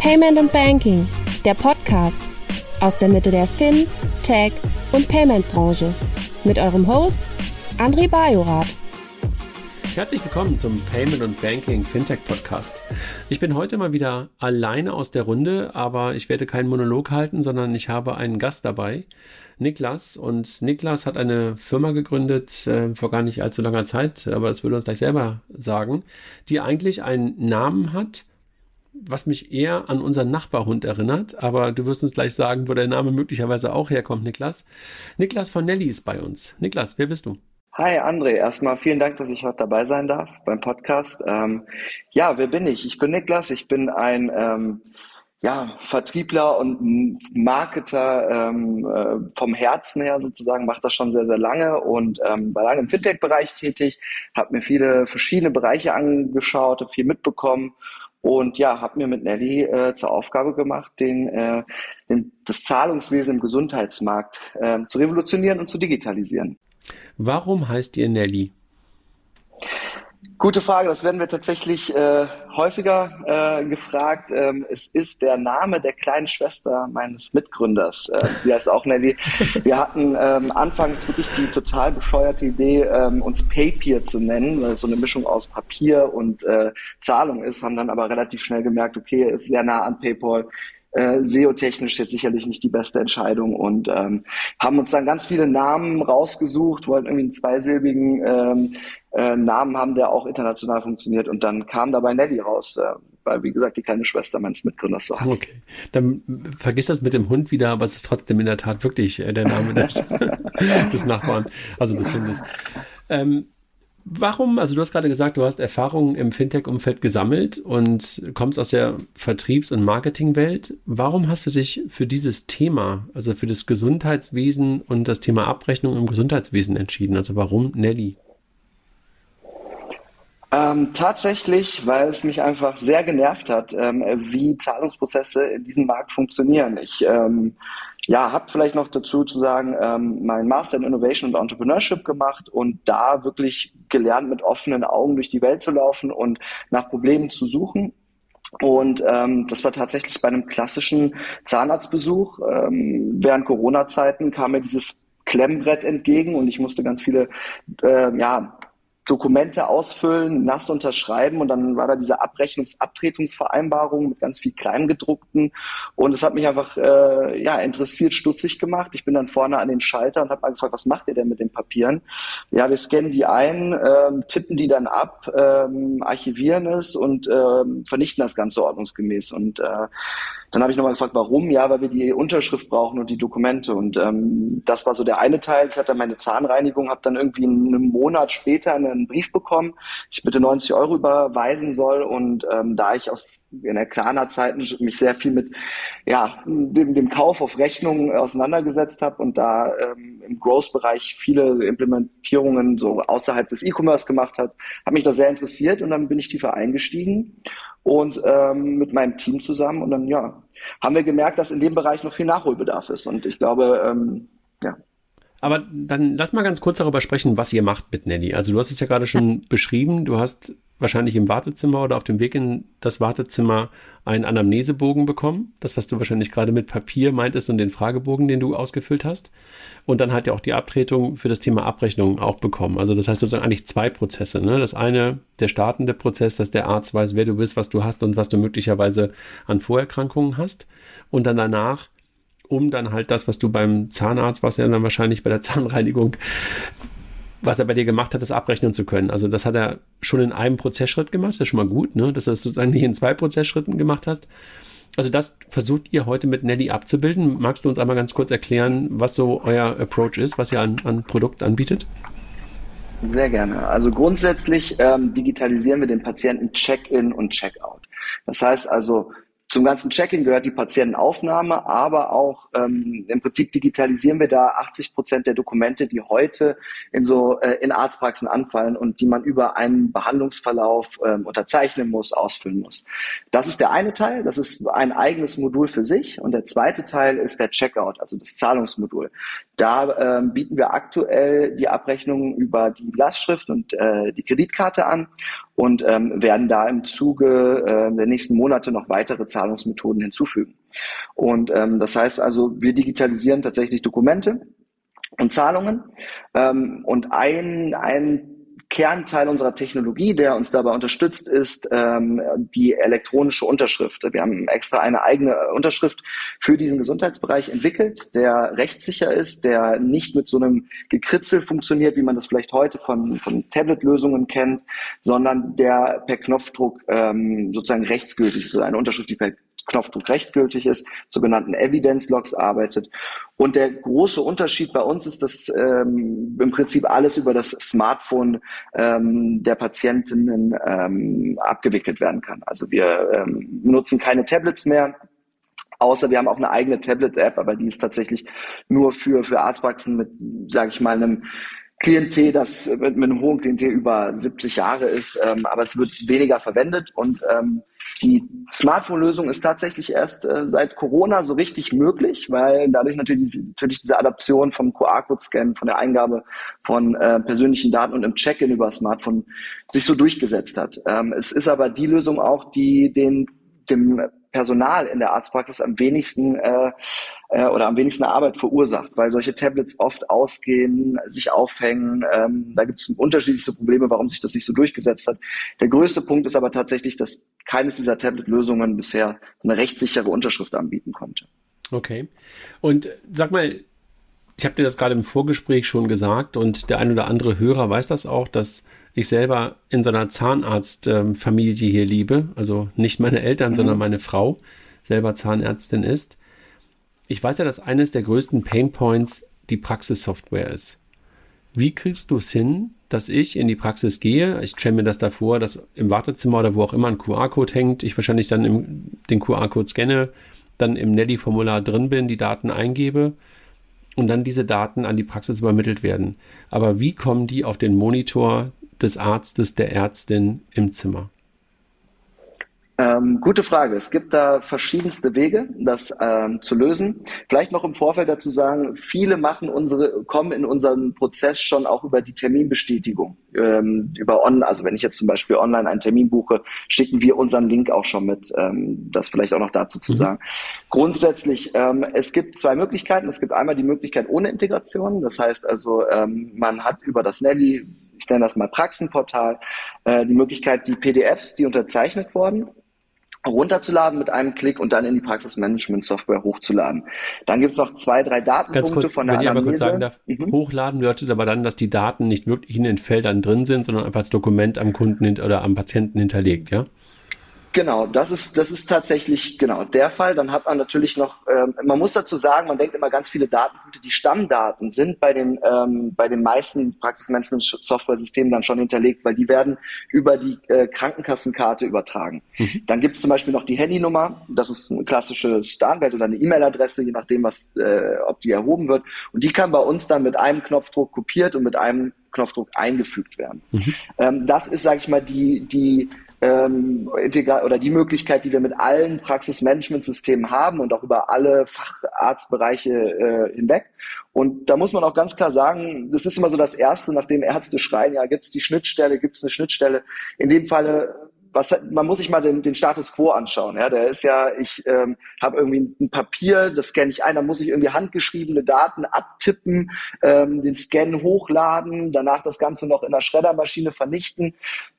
Payment und Banking, der Podcast aus der Mitte der Fin, Tech und Payment Branche mit eurem Host André Bajorath. Herzlich willkommen zum Payment und Banking Fintech Podcast. Ich bin heute mal wieder alleine aus der Runde, aber ich werde keinen Monolog halten, sondern ich habe einen Gast dabei, Niklas. Und Niklas hat eine Firma gegründet äh, vor gar nicht allzu langer Zeit, aber das würde uns gleich selber sagen, die eigentlich einen Namen hat, was mich eher an unseren Nachbarhund erinnert, aber du wirst uns gleich sagen, wo der Name möglicherweise auch herkommt, Niklas. Niklas von Nelly ist bei uns. Niklas, wer bist du? Hi André, erstmal vielen Dank, dass ich heute dabei sein darf beim Podcast. Ähm, ja, wer bin ich? Ich bin Niklas, ich bin ein ähm, ja, Vertriebler und Marketer ähm, äh, vom Herzen her sozusagen, mache das schon sehr, sehr lange und ähm, war lange im Fintech-Bereich tätig, habe mir viele verschiedene Bereiche angeschaut, viel mitbekommen und ja, habe mir mit Nelly äh, zur Aufgabe gemacht, den, äh, den, das Zahlungswesen im Gesundheitsmarkt äh, zu revolutionieren und zu digitalisieren. Warum heißt ihr Nelly? Gute Frage, das werden wir tatsächlich äh, häufiger äh, gefragt. Ähm, es ist der Name der kleinen Schwester meines Mitgründers. Äh, sie heißt auch Nelly. Wir hatten ähm, anfangs wirklich die total bescheuerte Idee, ähm, uns Papier zu nennen, weil es so eine Mischung aus Papier und äh, Zahlung ist, haben dann aber relativ schnell gemerkt, okay, ist sehr nah an PayPal äh, SEO-technisch jetzt sicherlich nicht die beste Entscheidung und ähm, haben uns dann ganz viele Namen rausgesucht, wollten irgendwie einen zweisilbigen ähm, äh, Namen haben, der auch international funktioniert und dann kam dabei Nelly raus, äh, weil wie gesagt die kleine Schwester meines Mitgründers so heißt. Okay, dann vergiss das mit dem Hund wieder, aber es ist trotzdem in der Tat wirklich äh, der Name des, des Nachbarn, also des Hundes. Ähm, Warum, also du hast gerade gesagt, du hast Erfahrungen im Fintech-Umfeld gesammelt und kommst aus der Vertriebs- und Marketingwelt. Warum hast du dich für dieses Thema, also für das Gesundheitswesen und das Thema Abrechnung im Gesundheitswesen entschieden? Also warum Nelly? Ähm, tatsächlich, weil es mich einfach sehr genervt hat, ähm, wie Zahlungsprozesse in diesem Markt funktionieren. Ich ähm, ja, habe vielleicht noch dazu zu sagen, ähm, mein Master in Innovation und Entrepreneurship gemacht und da wirklich gelernt, mit offenen Augen durch die Welt zu laufen und nach Problemen zu suchen. Und ähm, das war tatsächlich bei einem klassischen Zahnarztbesuch. Ähm, während Corona-Zeiten kam mir dieses Klemmbrett entgegen und ich musste ganz viele äh, ja, Dokumente ausfüllen, nass unterschreiben und dann war da diese Abrechnungsabtretungsvereinbarung mit ganz viel Kleingedruckten und es hat mich einfach äh, ja interessiert, stutzig gemacht. Ich bin dann vorne an den Schalter und habe mal gefragt, was macht ihr denn mit den Papieren? Ja, wir scannen die ein, ähm, tippen die dann ab, ähm, archivieren es und ähm, vernichten das Ganze ordnungsgemäß und äh, dann habe ich nochmal gefragt, warum? Ja, weil wir die Unterschrift brauchen und die Dokumente. Und ähm, das war so der eine Teil. Ich hatte meine Zahnreinigung, habe dann irgendwie einen Monat später einen Brief bekommen, ich bitte 90 Euro überweisen soll. Und ähm, da ich aus in der Klarna-Zeiten mich sehr viel mit ja, dem, dem Kauf auf Rechnung auseinandergesetzt habe und da ähm, im Growth-Bereich viele Implementierungen so außerhalb des E-Commerce gemacht hat, hat mich das sehr interessiert. Und dann bin ich tiefer eingestiegen und ähm, mit meinem Team zusammen. Und dann ja haben wir gemerkt, dass in dem Bereich noch viel Nachholbedarf ist. Und ich glaube ähm, ja aber dann lass mal ganz kurz darüber sprechen, was ihr macht mit Nelly. Also du hast es ja gerade schon beschrieben, du hast wahrscheinlich im Wartezimmer oder auf dem Weg in das Wartezimmer einen Anamnesebogen bekommen. Das, was du wahrscheinlich gerade mit Papier meintest und den Fragebogen, den du ausgefüllt hast. Und dann hat ja auch die Abtretung für das Thema Abrechnung auch bekommen. Also das heißt sozusagen eigentlich zwei Prozesse. Ne? Das eine, der startende Prozess, dass der Arzt weiß, wer du bist, was du hast und was du möglicherweise an Vorerkrankungen hast. Und dann danach um dann halt das, was du beim Zahnarzt, was ja dann wahrscheinlich bei der Zahnreinigung, was er bei dir gemacht hat, das abrechnen zu können. Also das hat er schon in einem Prozessschritt gemacht, das ist schon mal gut, ne? dass du das sozusagen nicht in zwei Prozessschritten gemacht hast. Also das versucht ihr heute mit Nelly abzubilden. Magst du uns einmal ganz kurz erklären, was so euer Approach ist, was ihr an, an Produkt anbietet? Sehr gerne. Also grundsätzlich ähm, digitalisieren wir den Patienten Check-in und Check-out. Das heißt also, zum ganzen Check-in gehört die Patientenaufnahme, aber auch ähm, im Prinzip digitalisieren wir da 80 Prozent der Dokumente, die heute in so äh, in Arztpraxen anfallen und die man über einen Behandlungsverlauf ähm, unterzeichnen muss, ausfüllen muss. Das ist der eine Teil, das ist ein eigenes Modul für sich und der zweite Teil ist der Checkout, also das Zahlungsmodul. Da ähm, bieten wir aktuell die Abrechnung über die Lastschrift und äh, die Kreditkarte an und ähm, werden da im Zuge äh, der nächsten Monate noch weitere Zahlungsmethoden hinzufügen. Und ähm, das heißt also, wir digitalisieren tatsächlich Dokumente und Zahlungen. Ähm, und ein, ein Kernteil unserer Technologie, der uns dabei unterstützt, ist ähm, die elektronische Unterschrift. Wir haben extra eine eigene Unterschrift für diesen Gesundheitsbereich entwickelt, der rechtssicher ist, der nicht mit so einem Gekritzel funktioniert, wie man das vielleicht heute von, von Tablet-Lösungen kennt, sondern der per Knopfdruck ähm, sozusagen rechtsgültig ist. Also eine Unterschrift, die per Knopfdruck rechtgültig ist, sogenannten Evidence Logs arbeitet. Und der große Unterschied bei uns ist, dass ähm, im Prinzip alles über das Smartphone ähm, der Patientinnen ähm, abgewickelt werden kann. Also wir ähm, nutzen keine Tablets mehr, Außer wir haben auch eine eigene Tablet-App, aber die ist tatsächlich nur für, für Arztpraxen mit, sage ich mal, einem Klientel, das mit, mit einem hohen Klientel über 70 Jahre ist, ähm, aber es wird weniger verwendet und ähm, die Smartphone-Lösung ist tatsächlich erst äh, seit Corona so richtig möglich, weil dadurch natürlich, natürlich diese Adaption vom QR-Code-Scan, von der Eingabe von äh, persönlichen Daten und im Check-in über Smartphone sich so durchgesetzt hat. Ähm, es ist aber die Lösung auch, die den dem Personal in der Arztpraxis am wenigsten äh, äh, oder am wenigsten Arbeit verursacht, weil solche Tablets oft ausgehen, sich aufhängen. Ähm, da gibt es unterschiedlichste Probleme, warum sich das nicht so durchgesetzt hat. Der größte Punkt ist aber tatsächlich, dass keines dieser Tablet-Lösungen bisher eine rechtssichere Unterschrift anbieten konnte. Okay. Und sag mal, ich habe dir das gerade im Vorgespräch schon gesagt und der ein oder andere Hörer weiß das auch, dass ich selber in so einer Zahnarztfamilie hier liebe. Also nicht meine Eltern, mhm. sondern meine Frau selber Zahnärztin ist. Ich weiß ja, dass eines der größten Painpoints die Praxissoftware ist. Wie kriegst du es hin, dass ich in die Praxis gehe? Ich stelle mir das davor, dass im Wartezimmer oder wo auch immer ein QR-Code hängt, ich wahrscheinlich dann im, den QR-Code scanne, dann im Nelly-Formular drin bin, die Daten eingebe und dann diese Daten an die Praxis übermittelt werden. Aber wie kommen die auf den Monitor des Arztes, der Ärztin im Zimmer? Ähm, gute Frage. Es gibt da verschiedenste Wege, das ähm, zu lösen. Vielleicht noch im Vorfeld dazu sagen, viele machen unsere, kommen in unseren Prozess schon auch über die Terminbestätigung. Ähm, über on, also wenn ich jetzt zum Beispiel online einen Termin buche, schicken wir unseren Link auch schon mit. Ähm, das vielleicht auch noch dazu zu mhm. sagen. Grundsätzlich, ähm, es gibt zwei Möglichkeiten. Es gibt einmal die Möglichkeit ohne Integration. Das heißt also, ähm, man hat über das Nelly ich nenne das mal Praxenportal, äh, die Möglichkeit, die PDFs, die unterzeichnet wurden, runterzuladen mit einem Klick und dann in die Praxismanagement-Software hochzuladen. Dann gibt es noch zwei, drei Datenpunkte kurz, von der wenn Anamnese. Ich aber kurz sagen darf, mhm. hochladen bedeutet aber dann, dass die Daten nicht wirklich in den Feldern drin sind, sondern einfach als Dokument am Kunden oder am Patienten hinterlegt, ja? Genau, das ist, das ist tatsächlich genau der Fall. Dann hat man natürlich noch, ähm, man muss dazu sagen, man denkt immer ganz viele Datenpunkte, die Stammdaten sind bei den, ähm, bei den meisten Praxismanagement-Software-Systemen dann schon hinterlegt, weil die werden über die äh, Krankenkassenkarte übertragen. Mhm. Dann gibt es zum Beispiel noch die Handynummer, das ist ein klassisches Datenwert oder eine E-Mail-Adresse, je nachdem, was, äh, ob die erhoben wird. Und die kann bei uns dann mit einem Knopfdruck kopiert und mit einem Knopfdruck eingefügt werden. Mhm. Ähm, das ist, sage ich mal, die, die ähm, oder die Möglichkeit, die wir mit allen Praxismanagementsystemen haben und auch über alle Facharztbereiche äh, hinweg. Und da muss man auch ganz klar sagen, das ist immer so das Erste, nachdem Ärzte schreien, ja, gibt es die Schnittstelle, gibt es eine Schnittstelle. In dem Falle was, man muss sich mal den, den Status quo anschauen. Ja, der ist ja, ich ähm, habe irgendwie ein Papier, das scanne ich ein, dann muss ich irgendwie handgeschriebene Daten abtippen, ähm, den Scan hochladen, danach das Ganze noch in der Schreddermaschine vernichten.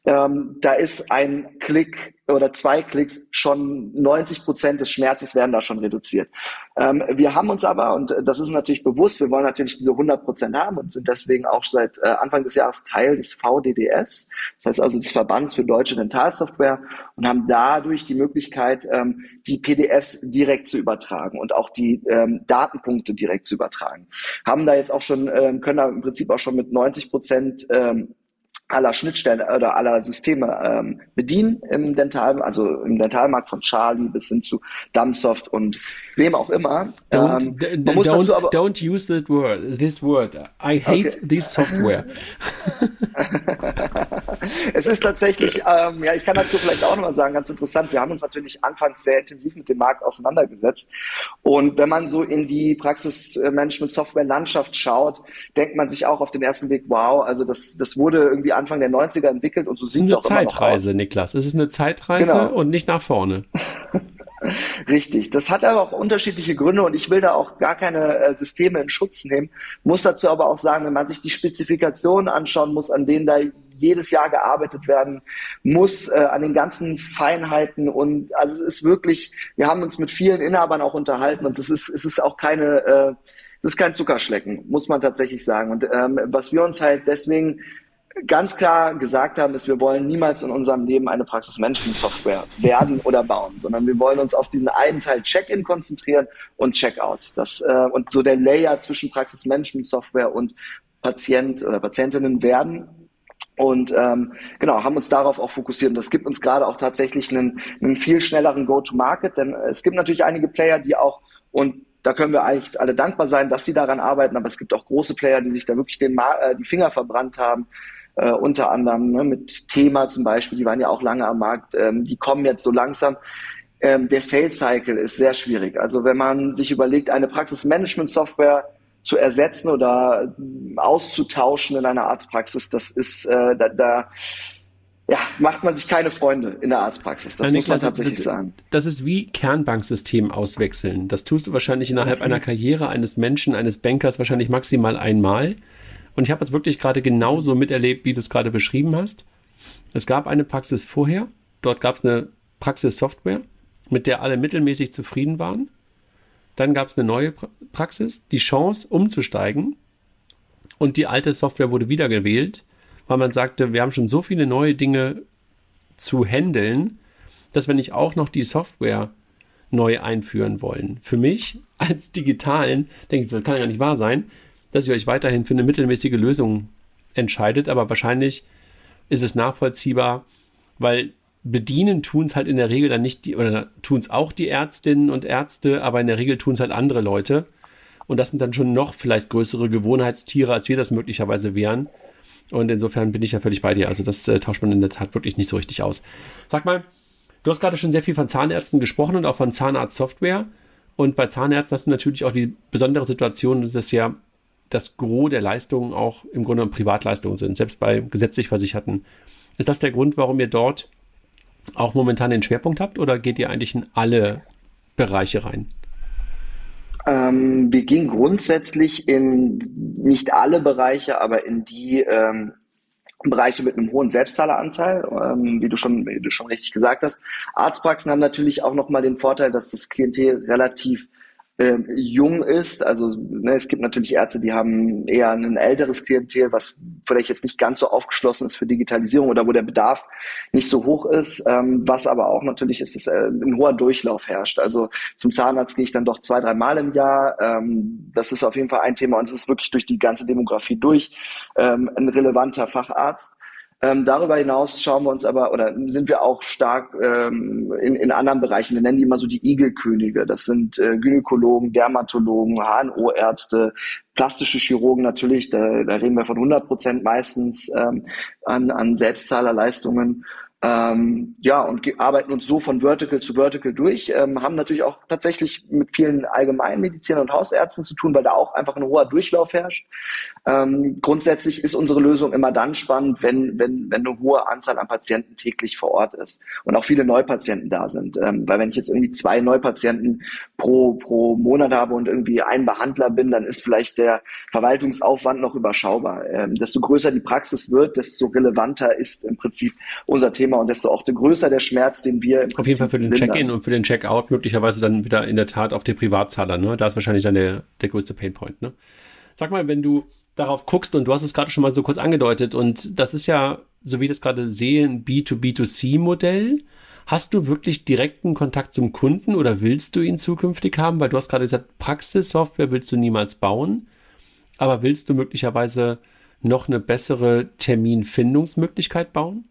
Ähm, da ist ein Klick oder zwei Klicks schon 90 Prozent des Schmerzes werden da schon reduziert. Ähm, wir haben uns aber, und das ist natürlich bewusst, wir wollen natürlich diese 100 Prozent haben und sind deswegen auch seit äh, Anfang des Jahres Teil des VDDS, das heißt also des Verbands für deutsche Dentalsoftware und haben dadurch die Möglichkeit, ähm, die PDFs direkt zu übertragen und auch die ähm, Datenpunkte direkt zu übertragen. Haben da jetzt auch schon, ähm, können da im Prinzip auch schon mit 90 Prozent ähm, aller Schnittstellen oder aller Systeme ähm, bedienen im Dental, also im Dentalmarkt von Charlie bis hin zu Dumbsoft und wem auch immer. Don't, ähm, man muss don't, aber, don't use that word, this word. I hate okay. this software. es ist tatsächlich, ähm, ja, ich kann dazu vielleicht auch nochmal sagen, ganz interessant. Wir haben uns natürlich anfangs sehr intensiv mit dem Markt auseinandergesetzt. Und wenn man so in die Praxismanagement-Software-Landschaft schaut, denkt man sich auch auf den ersten Weg, wow, also das, das wurde irgendwie Anfang der 90er entwickelt und so sieht es auch immer noch aus. Zeitreise, Niklas. Es ist eine Zeitreise genau. und nicht nach vorne. Richtig. Das hat aber auch unterschiedliche Gründe und ich will da auch gar keine äh, Systeme in Schutz nehmen. Muss dazu aber auch sagen, wenn man sich die Spezifikationen anschauen muss, an denen da jedes Jahr gearbeitet werden muss, äh, an den ganzen Feinheiten und also es ist wirklich, wir haben uns mit vielen Inhabern auch unterhalten und es ist, es ist auch keine, äh, das ist kein Zuckerschlecken, muss man tatsächlich sagen. Und ähm, was wir uns halt deswegen ganz klar gesagt haben, ist, wir wollen niemals in unserem Leben eine Praxismanagement-Software werden oder bauen, sondern wir wollen uns auf diesen einen Teil Check-in konzentrieren und Check-out. Das, äh, und so der Layer zwischen Praxismanagement-Software und Patient oder Patientinnen werden. Und ähm, genau, haben uns darauf auch fokussiert. Und das gibt uns gerade auch tatsächlich einen, einen viel schnelleren Go-to-Market, denn es gibt natürlich einige Player, die auch, und da können wir eigentlich alle dankbar sein, dass sie daran arbeiten, aber es gibt auch große Player, die sich da wirklich den äh, die Finger verbrannt haben, äh, unter anderem ne, mit Thema zum Beispiel, die waren ja auch lange am Markt, ähm, die kommen jetzt so langsam. Ähm, der Sales Cycle ist sehr schwierig. Also wenn man sich überlegt, eine Praxismanagement-Software zu ersetzen oder äh, auszutauschen in einer Arztpraxis, das ist äh, da, da ja, macht man sich keine Freunde in der Arztpraxis. Das ja, muss man tatsächlich das, sagen. Das ist wie Kernbanksystem auswechseln. Das tust du wahrscheinlich innerhalb mhm. einer Karriere eines Menschen, eines Bankers wahrscheinlich maximal einmal. Und ich habe es wirklich gerade genauso miterlebt, wie du es gerade beschrieben hast. Es gab eine Praxis vorher. Dort gab es eine Praxissoftware, mit der alle mittelmäßig zufrieden waren. Dann gab es eine neue Praxis, die Chance umzusteigen. Und die alte Software wurde wiedergewählt, weil man sagte, wir haben schon so viele neue Dinge zu handeln, dass wir nicht auch noch die Software neu einführen wollen. Für mich als Digitalen, denke ich, das kann ja nicht wahr sein, dass ihr euch weiterhin für eine mittelmäßige Lösung entscheidet, aber wahrscheinlich ist es nachvollziehbar, weil bedienen tun es halt in der Regel dann nicht die, oder tun es auch die Ärztinnen und Ärzte, aber in der Regel tun es halt andere Leute. Und das sind dann schon noch vielleicht größere Gewohnheitstiere, als wir das möglicherweise wären. Und insofern bin ich ja völlig bei dir. Also das äh, tauscht man in der Tat wirklich nicht so richtig aus. Sag mal, du hast gerade schon sehr viel von Zahnärzten gesprochen und auch von Zahnarztsoftware. Und bei Zahnärzten hast du natürlich auch die besondere Situation, dass ja das Gros der Leistungen auch im Grunde genommen Privatleistungen sind, selbst bei gesetzlich Versicherten. Ist das der Grund, warum ihr dort auch momentan den Schwerpunkt habt oder geht ihr eigentlich in alle Bereiche rein? Ähm, wir gehen grundsätzlich in nicht alle Bereiche, aber in die ähm, Bereiche mit einem hohen Selbstzahleranteil, ähm, wie du schon, wie du schon richtig gesagt hast. Arztpraxen haben natürlich auch nochmal den Vorteil, dass das Klientel relativ ähm, jung ist. Also ne, es gibt natürlich Ärzte, die haben eher ein älteres Klientel, was vielleicht jetzt nicht ganz so aufgeschlossen ist für Digitalisierung oder wo der Bedarf nicht so hoch ist. Ähm, was aber auch natürlich ist, dass äh, ein hoher Durchlauf herrscht. Also zum Zahnarzt gehe ich dann doch zwei, drei Mal im Jahr. Ähm, das ist auf jeden Fall ein Thema und es ist wirklich durch die ganze Demografie durch ähm, ein relevanter Facharzt. Ähm, darüber hinaus schauen wir uns aber oder sind wir auch stark ähm, in, in anderen Bereichen. Wir nennen die immer so die Igelkönige. Das sind äh, Gynäkologen, Dermatologen, HNO-Ärzte, plastische Chirurgen natürlich. Da, da reden wir von 100 Prozent meistens ähm, an, an Selbstzahlerleistungen. Ähm, ja, und arbeiten uns so von Vertical zu Vertical durch, ähm, haben natürlich auch tatsächlich mit vielen Allgemeinmedizinern und Hausärzten zu tun, weil da auch einfach ein hoher Durchlauf herrscht. Ähm, grundsätzlich ist unsere Lösung immer dann spannend, wenn, wenn, wenn eine hohe Anzahl an Patienten täglich vor Ort ist und auch viele Neupatienten da sind. Ähm, weil wenn ich jetzt irgendwie zwei Neupatienten pro, pro Monat habe und irgendwie ein Behandler bin, dann ist vielleicht der Verwaltungsaufwand noch überschaubar. Ähm, desto größer die Praxis wird, desto relevanter ist im Prinzip unser Thema und desto auch größer der Schmerz, den wir Auf jeden Fall für den Check-in und für den Check-out möglicherweise dann wieder in der Tat auf den Privatzahler. Ne? Da ist wahrscheinlich dann der, der größte Painpoint. Ne? Sag mal, wenn du darauf guckst, und du hast es gerade schon mal so kurz angedeutet, und das ist ja, so wie ich das gerade sehe, ein B2B2C-Modell. Hast du wirklich direkten Kontakt zum Kunden oder willst du ihn zukünftig haben? Weil du hast gerade gesagt, Praxissoftware willst du niemals bauen, aber willst du möglicherweise noch eine bessere Terminfindungsmöglichkeit bauen?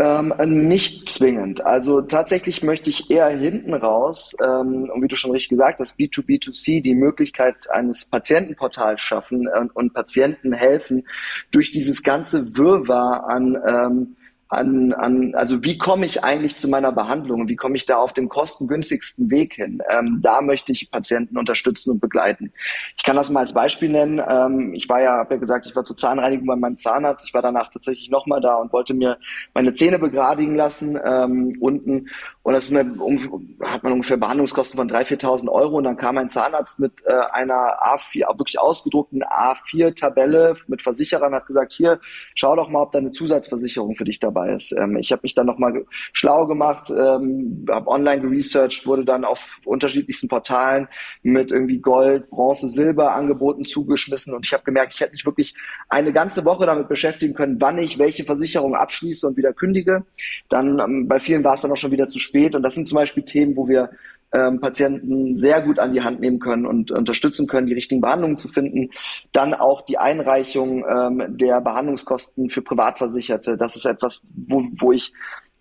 Ähm, nicht zwingend. Also tatsächlich möchte ich eher hinten raus, ähm, und wie du schon richtig gesagt hast, B2B2C, die Möglichkeit eines Patientenportals schaffen äh, und Patienten helfen, durch dieses ganze Wirrwarr an ähm, an, an also wie komme ich eigentlich zu meiner Behandlung wie komme ich da auf dem kostengünstigsten Weg hin? Ähm, da möchte ich Patienten unterstützen und begleiten. Ich kann das mal als Beispiel nennen. Ähm, ich war ja, habe ja gesagt, ich war zur Zahnreinigung bei meinem Zahnarzt. Ich war danach tatsächlich nochmal da und wollte mir meine Zähne begradigen lassen ähm, unten. Und das eine, um, hat man ungefähr Behandlungskosten von 3.000, 4.000 Euro. Und dann kam ein Zahnarzt mit äh, einer A4, wirklich ausgedruckten A4-Tabelle mit Versicherern, hat gesagt, hier, schau doch mal, ob da eine Zusatzversicherung für dich dabei dabei ist. Ähm, ich habe mich dann nochmal schlau gemacht, ähm, habe online geresearched, wurde dann auf unterschiedlichsten Portalen mit irgendwie Gold, Bronze, Silber Angeboten zugeschmissen und ich habe gemerkt, ich hätte mich wirklich eine ganze Woche damit beschäftigen können, wann ich welche Versicherung abschließe und wieder kündige. Dann ähm, bei vielen war es dann auch schon wieder zu spät und das sind zum Beispiel Themen, wo wir ähm, Patienten sehr gut an die Hand nehmen können und unterstützen können, die richtigen Behandlungen zu finden. Dann auch die Einreichung ähm, der Behandlungskosten für Privatversicherte. Das ist etwas, wo, wo ich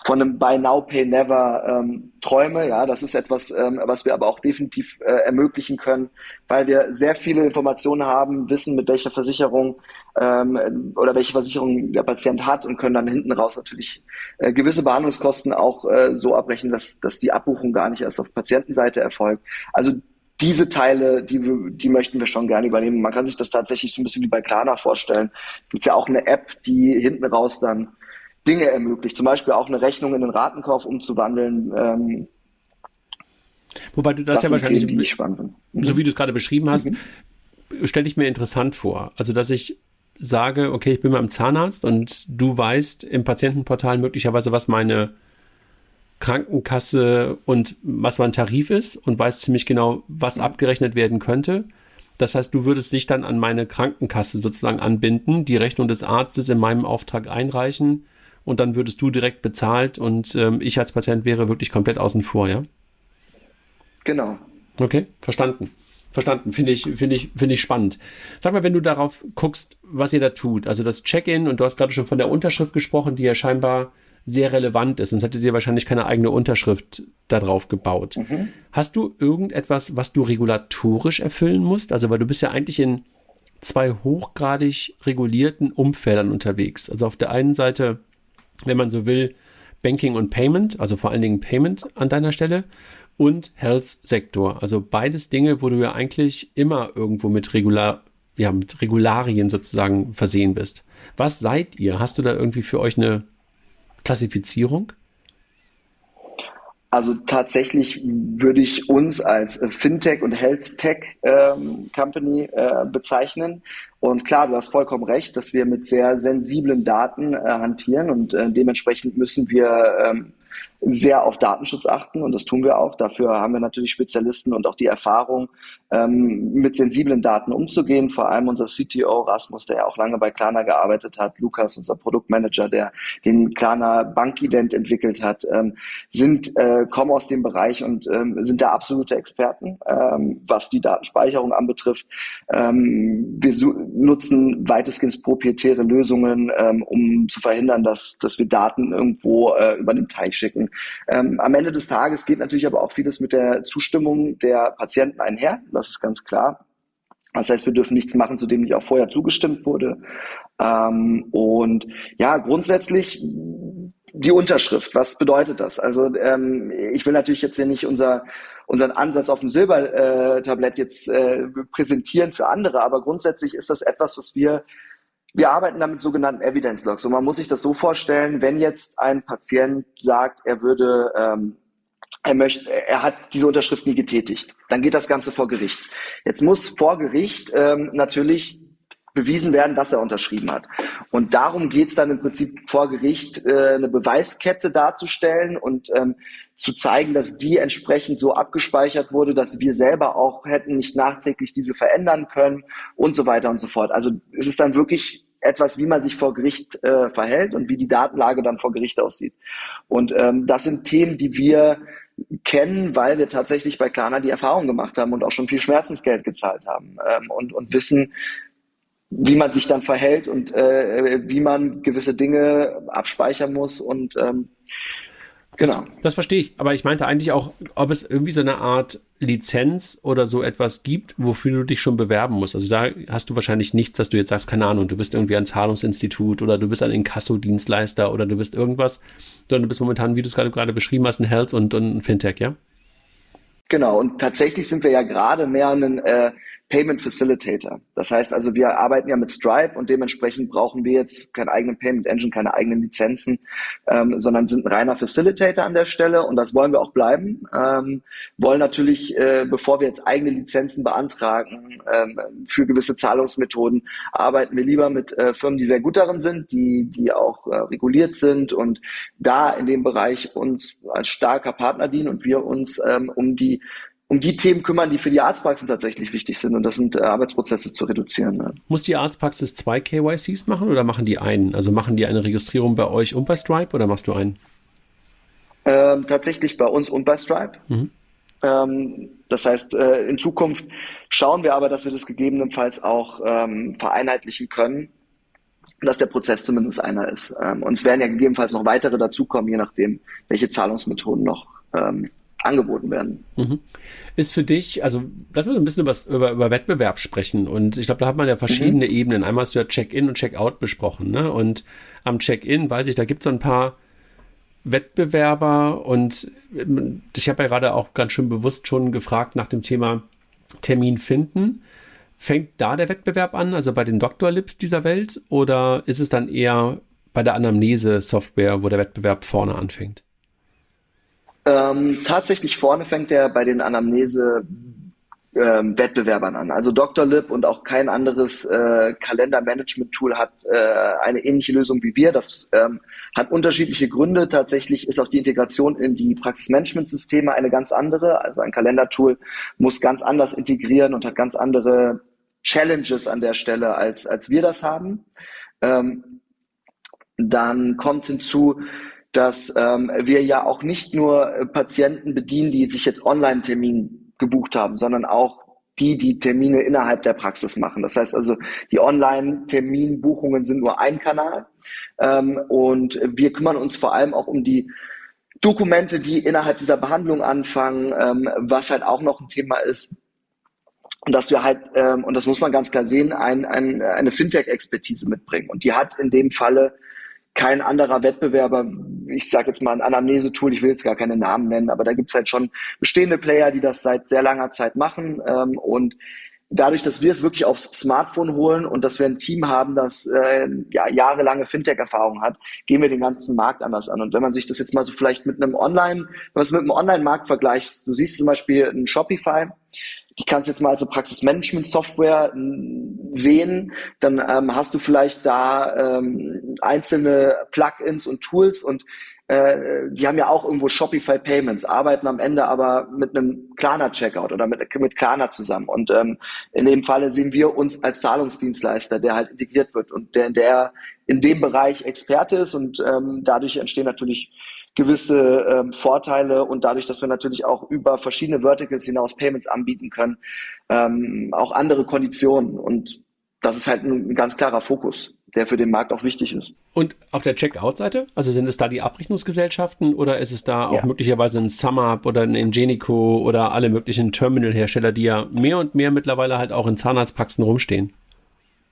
von einem Buy Now Pay Never ähm, träume. Ja, das ist etwas, ähm, was wir aber auch definitiv äh, ermöglichen können, weil wir sehr viele Informationen haben, wissen, mit welcher Versicherung ähm, oder welche Versicherung der Patient hat und können dann hinten raus natürlich äh, gewisse Behandlungskosten auch äh, so abrechnen, dass, dass die Abbuchung gar nicht erst auf Patientenseite erfolgt. Also diese Teile, die, die möchten wir schon gerne übernehmen. Man kann sich das tatsächlich so ein bisschen wie bei Klarna vorstellen. Gibt ja auch eine App, die hinten raus dann Dinge ermöglicht. Zum Beispiel auch eine Rechnung in den Ratenkauf umzuwandeln. Ähm, Wobei du das, das ja wahrscheinlich, Themen, mhm. so wie du es gerade beschrieben hast, mhm. stelle ich mir interessant vor. Also, dass ich sage, okay, ich bin beim Zahnarzt und du weißt im Patientenportal möglicherweise, was meine Krankenkasse und was mein Tarif ist und weißt ziemlich genau, was mhm. abgerechnet werden könnte. Das heißt, du würdest dich dann an meine Krankenkasse sozusagen anbinden, die Rechnung des Arztes in meinem Auftrag einreichen und dann würdest du direkt bezahlt und ähm, ich als Patient wäre wirklich komplett außen vor, ja? Genau. Okay, verstanden. Verstanden, finde ich, finde ich, finde ich spannend. Sag mal, wenn du darauf guckst, was ihr da tut, also das Check-in und du hast gerade schon von der Unterschrift gesprochen, die ja scheinbar sehr relevant ist, sonst hättet ihr wahrscheinlich keine eigene Unterschrift darauf gebaut. Mhm. Hast du irgendetwas, was du regulatorisch erfüllen musst? Also, weil du bist ja eigentlich in zwei hochgradig regulierten Umfeldern unterwegs. Also auf der einen Seite, wenn man so will, Banking und Payment, also vor allen Dingen Payment an deiner Stelle und Health-Sektor. Also beides Dinge, wo du ja eigentlich immer irgendwo mit, Regular, ja, mit Regularien sozusagen versehen bist. Was seid ihr? Hast du da irgendwie für euch eine Klassifizierung? Also tatsächlich würde ich uns als Fintech und Health Tech ähm, Company äh, bezeichnen. Und klar, du hast vollkommen recht, dass wir mit sehr sensiblen Daten äh, hantieren und äh, dementsprechend müssen wir ähm, sehr auf Datenschutz achten und das tun wir auch. Dafür haben wir natürlich Spezialisten und auch die Erfahrung, ähm, mit sensiblen Daten umzugehen. Vor allem unser CTO Rasmus, der ja auch lange bei Klarna gearbeitet hat, Lukas, unser Produktmanager, der den Klarna Bankident entwickelt hat, ähm, sind, äh, kommen aus dem Bereich und ähm, sind da absolute Experten, ähm, was die Datenspeicherung anbetrifft. Ähm, wir nutzen weitestgehend proprietäre Lösungen, ähm, um zu verhindern, dass, dass wir Daten irgendwo äh, über den Teich schicken. Ähm, am Ende des Tages geht natürlich aber auch vieles mit der Zustimmung der Patienten einher das ist ganz klar. Das heißt, wir dürfen nichts machen, zu dem nicht auch vorher zugestimmt wurde. Ähm, und ja, grundsätzlich die Unterschrift. Was bedeutet das? Also ähm, ich will natürlich jetzt hier nicht unser, unseren Ansatz auf dem Silbertablett jetzt äh, präsentieren für andere, aber grundsätzlich ist das etwas, was wir wir arbeiten damit sogenannten Evidence Logs. Und man muss sich das so vorstellen, wenn jetzt ein Patient sagt, er würde ähm, er möchte, er hat diese Unterschrift nie getätigt. Dann geht das Ganze vor Gericht. Jetzt muss vor Gericht ähm, natürlich bewiesen werden, dass er unterschrieben hat. Und darum geht es dann im Prinzip vor Gericht, äh, eine Beweiskette darzustellen und ähm, zu zeigen, dass die entsprechend so abgespeichert wurde, dass wir selber auch hätten nicht nachträglich diese verändern können und so weiter und so fort. Also es ist dann wirklich etwas, wie man sich vor Gericht äh, verhält und wie die Datenlage dann vor Gericht aussieht. Und ähm, das sind Themen, die wir kennen, weil wir tatsächlich bei Klarna die Erfahrung gemacht haben und auch schon viel Schmerzensgeld gezahlt haben ähm, und, und wissen, wie man sich dann verhält und äh, wie man gewisse Dinge abspeichern muss und ähm, Genau. Das, das, verstehe ich. Aber ich meinte eigentlich auch, ob es irgendwie so eine Art Lizenz oder so etwas gibt, wofür du dich schon bewerben musst. Also da hast du wahrscheinlich nichts, dass du jetzt sagst, keine Ahnung, du bist irgendwie ein Zahlungsinstitut oder du bist ein Inkasso-Dienstleister oder du bist irgendwas, sondern du bist momentan, wie du es gerade, gerade beschrieben hast, ein Health und, und ein Fintech, ja? Genau, und tatsächlich sind wir ja gerade mehr ein äh, Payment Facilitator. Das heißt also, wir arbeiten ja mit Stripe und dementsprechend brauchen wir jetzt keinen eigenen Payment Engine, keine eigenen Lizenzen, ähm, sondern sind ein reiner Facilitator an der Stelle und das wollen wir auch bleiben. Ähm, wollen natürlich, äh, bevor wir jetzt eigene Lizenzen beantragen ähm, für gewisse Zahlungsmethoden, arbeiten wir lieber mit äh, Firmen, die sehr gut darin sind, die, die auch äh, reguliert sind und da in dem Bereich uns als starker Partner dienen und wir uns ähm, um die um die Themen kümmern, die für die Arztpraxen tatsächlich wichtig sind. Und das sind äh, Arbeitsprozesse zu reduzieren. Ne? Muss die Arztpraxis zwei KYCs machen oder machen die einen? Also machen die eine Registrierung bei euch und bei Stripe oder machst du einen? Ähm, tatsächlich bei uns und bei Stripe. Mhm. Ähm, das heißt, äh, in Zukunft schauen wir aber, dass wir das gegebenenfalls auch ähm, vereinheitlichen können dass der Prozess zumindest einer ist. Ähm, und es werden ja gegebenenfalls noch weitere dazukommen, je nachdem, welche Zahlungsmethoden noch ähm, angeboten werden. Mhm. Ist für dich, also lass mal ein bisschen über, über, über Wettbewerb sprechen. Und ich glaube, da hat man ja verschiedene mhm. Ebenen. Einmal hast du ja Check-in und Check-out besprochen. Ne? Und am Check-in weiß ich, da gibt es so ein paar Wettbewerber und ich habe ja gerade auch ganz schön bewusst schon gefragt nach dem Thema Termin finden. Fängt da der Wettbewerb an, also bei den Doktorlips dieser Welt, oder ist es dann eher bei der Anamnese-Software, wo der Wettbewerb vorne anfängt? Ähm, tatsächlich vorne fängt er bei den Anamnese ähm, an. Also Dr. Lib und auch kein anderes äh, Kalendermanagement-Tool hat äh, eine ähnliche Lösung wie wir. Das ähm, hat unterschiedliche Gründe. Tatsächlich ist auch die Integration in die Praxismanagement-Systeme eine ganz andere. Also ein Kalendertool muss ganz anders integrieren und hat ganz andere Challenges an der Stelle, als, als wir das haben. Ähm, dann kommt hinzu, dass ähm, wir ja auch nicht nur äh, Patienten bedienen, die sich jetzt Online-Termin gebucht haben, sondern auch die, die Termine innerhalb der Praxis machen. Das heißt also, die Online-Terminbuchungen sind nur ein Kanal ähm, und wir kümmern uns vor allem auch um die Dokumente, die innerhalb dieser Behandlung anfangen, ähm, was halt auch noch ein Thema ist, und dass wir halt, ähm, und das muss man ganz klar sehen, ein, ein, eine Fintech-Expertise mitbringen. Und die hat in dem Falle kein anderer Wettbewerber, ich sage jetzt mal ein Anamnese-Tool, ich will jetzt gar keine Namen nennen, aber da gibt's halt schon bestehende Player, die das seit sehr langer Zeit machen. Ähm, und dadurch, dass wir es wirklich aufs Smartphone holen und dass wir ein Team haben, das äh, ja, jahrelange Fintech-Erfahrung hat, gehen wir den ganzen Markt anders an. Und wenn man sich das jetzt mal so vielleicht mit einem Online, wenn man es mit einem Online-Markt vergleicht, du siehst zum Beispiel ein Shopify, die kannst du jetzt mal als Praxismanagement-Software hm, sehen, dann ähm, hast du vielleicht da ähm, einzelne Plugins und Tools und äh, die haben ja auch irgendwo Shopify Payments, arbeiten am Ende aber mit einem Klarna Checkout oder mit, mit Klarna zusammen. Und ähm, in dem Falle sehen wir uns als Zahlungsdienstleister, der halt integriert wird und der, der in dem Bereich Experte ist und ähm, dadurch entstehen natürlich gewisse ähm, Vorteile und dadurch, dass wir natürlich auch über verschiedene Verticals hinaus Payments anbieten können, ähm, auch andere Konditionen. Und das ist halt ein, ein ganz klarer Fokus, der für den Markt auch wichtig ist. Und auf der Checkout-Seite, also sind es da die Abrechnungsgesellschaften oder ist es da auch ja. möglicherweise ein SumUp oder ein Ingenico oder alle möglichen Terminal-Hersteller, die ja mehr und mehr mittlerweile halt auch in Zahnarztpraxen rumstehen?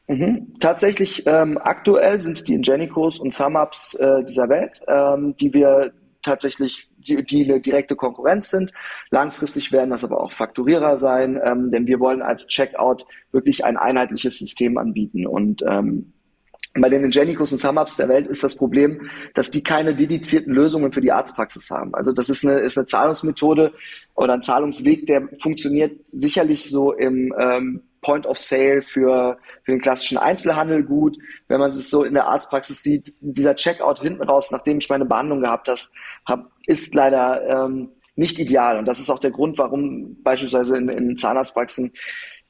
Mhm. Tatsächlich, ähm, aktuell sind es die Ingenicos und SumUps äh, dieser Welt, ähm, die wir tatsächlich die, die eine direkte Konkurrenz sind. Langfristig werden das aber auch Fakturierer sein, ähm, denn wir wollen als Checkout wirklich ein einheitliches System anbieten. Und ähm, bei den Ingenicos und SumUps der Welt ist das Problem, dass die keine dedizierten Lösungen für die Arztpraxis haben. Also das ist eine, ist eine Zahlungsmethode oder ein Zahlungsweg, der funktioniert sicherlich so im ähm, Point of Sale für, für den klassischen Einzelhandel gut. Wenn man es so in der Arztpraxis sieht, dieser Checkout hinten raus, nachdem ich meine Behandlung gehabt habe, hab, ist leider ähm, nicht ideal. Und das ist auch der Grund, warum beispielsweise in, in Zahnarztpraxen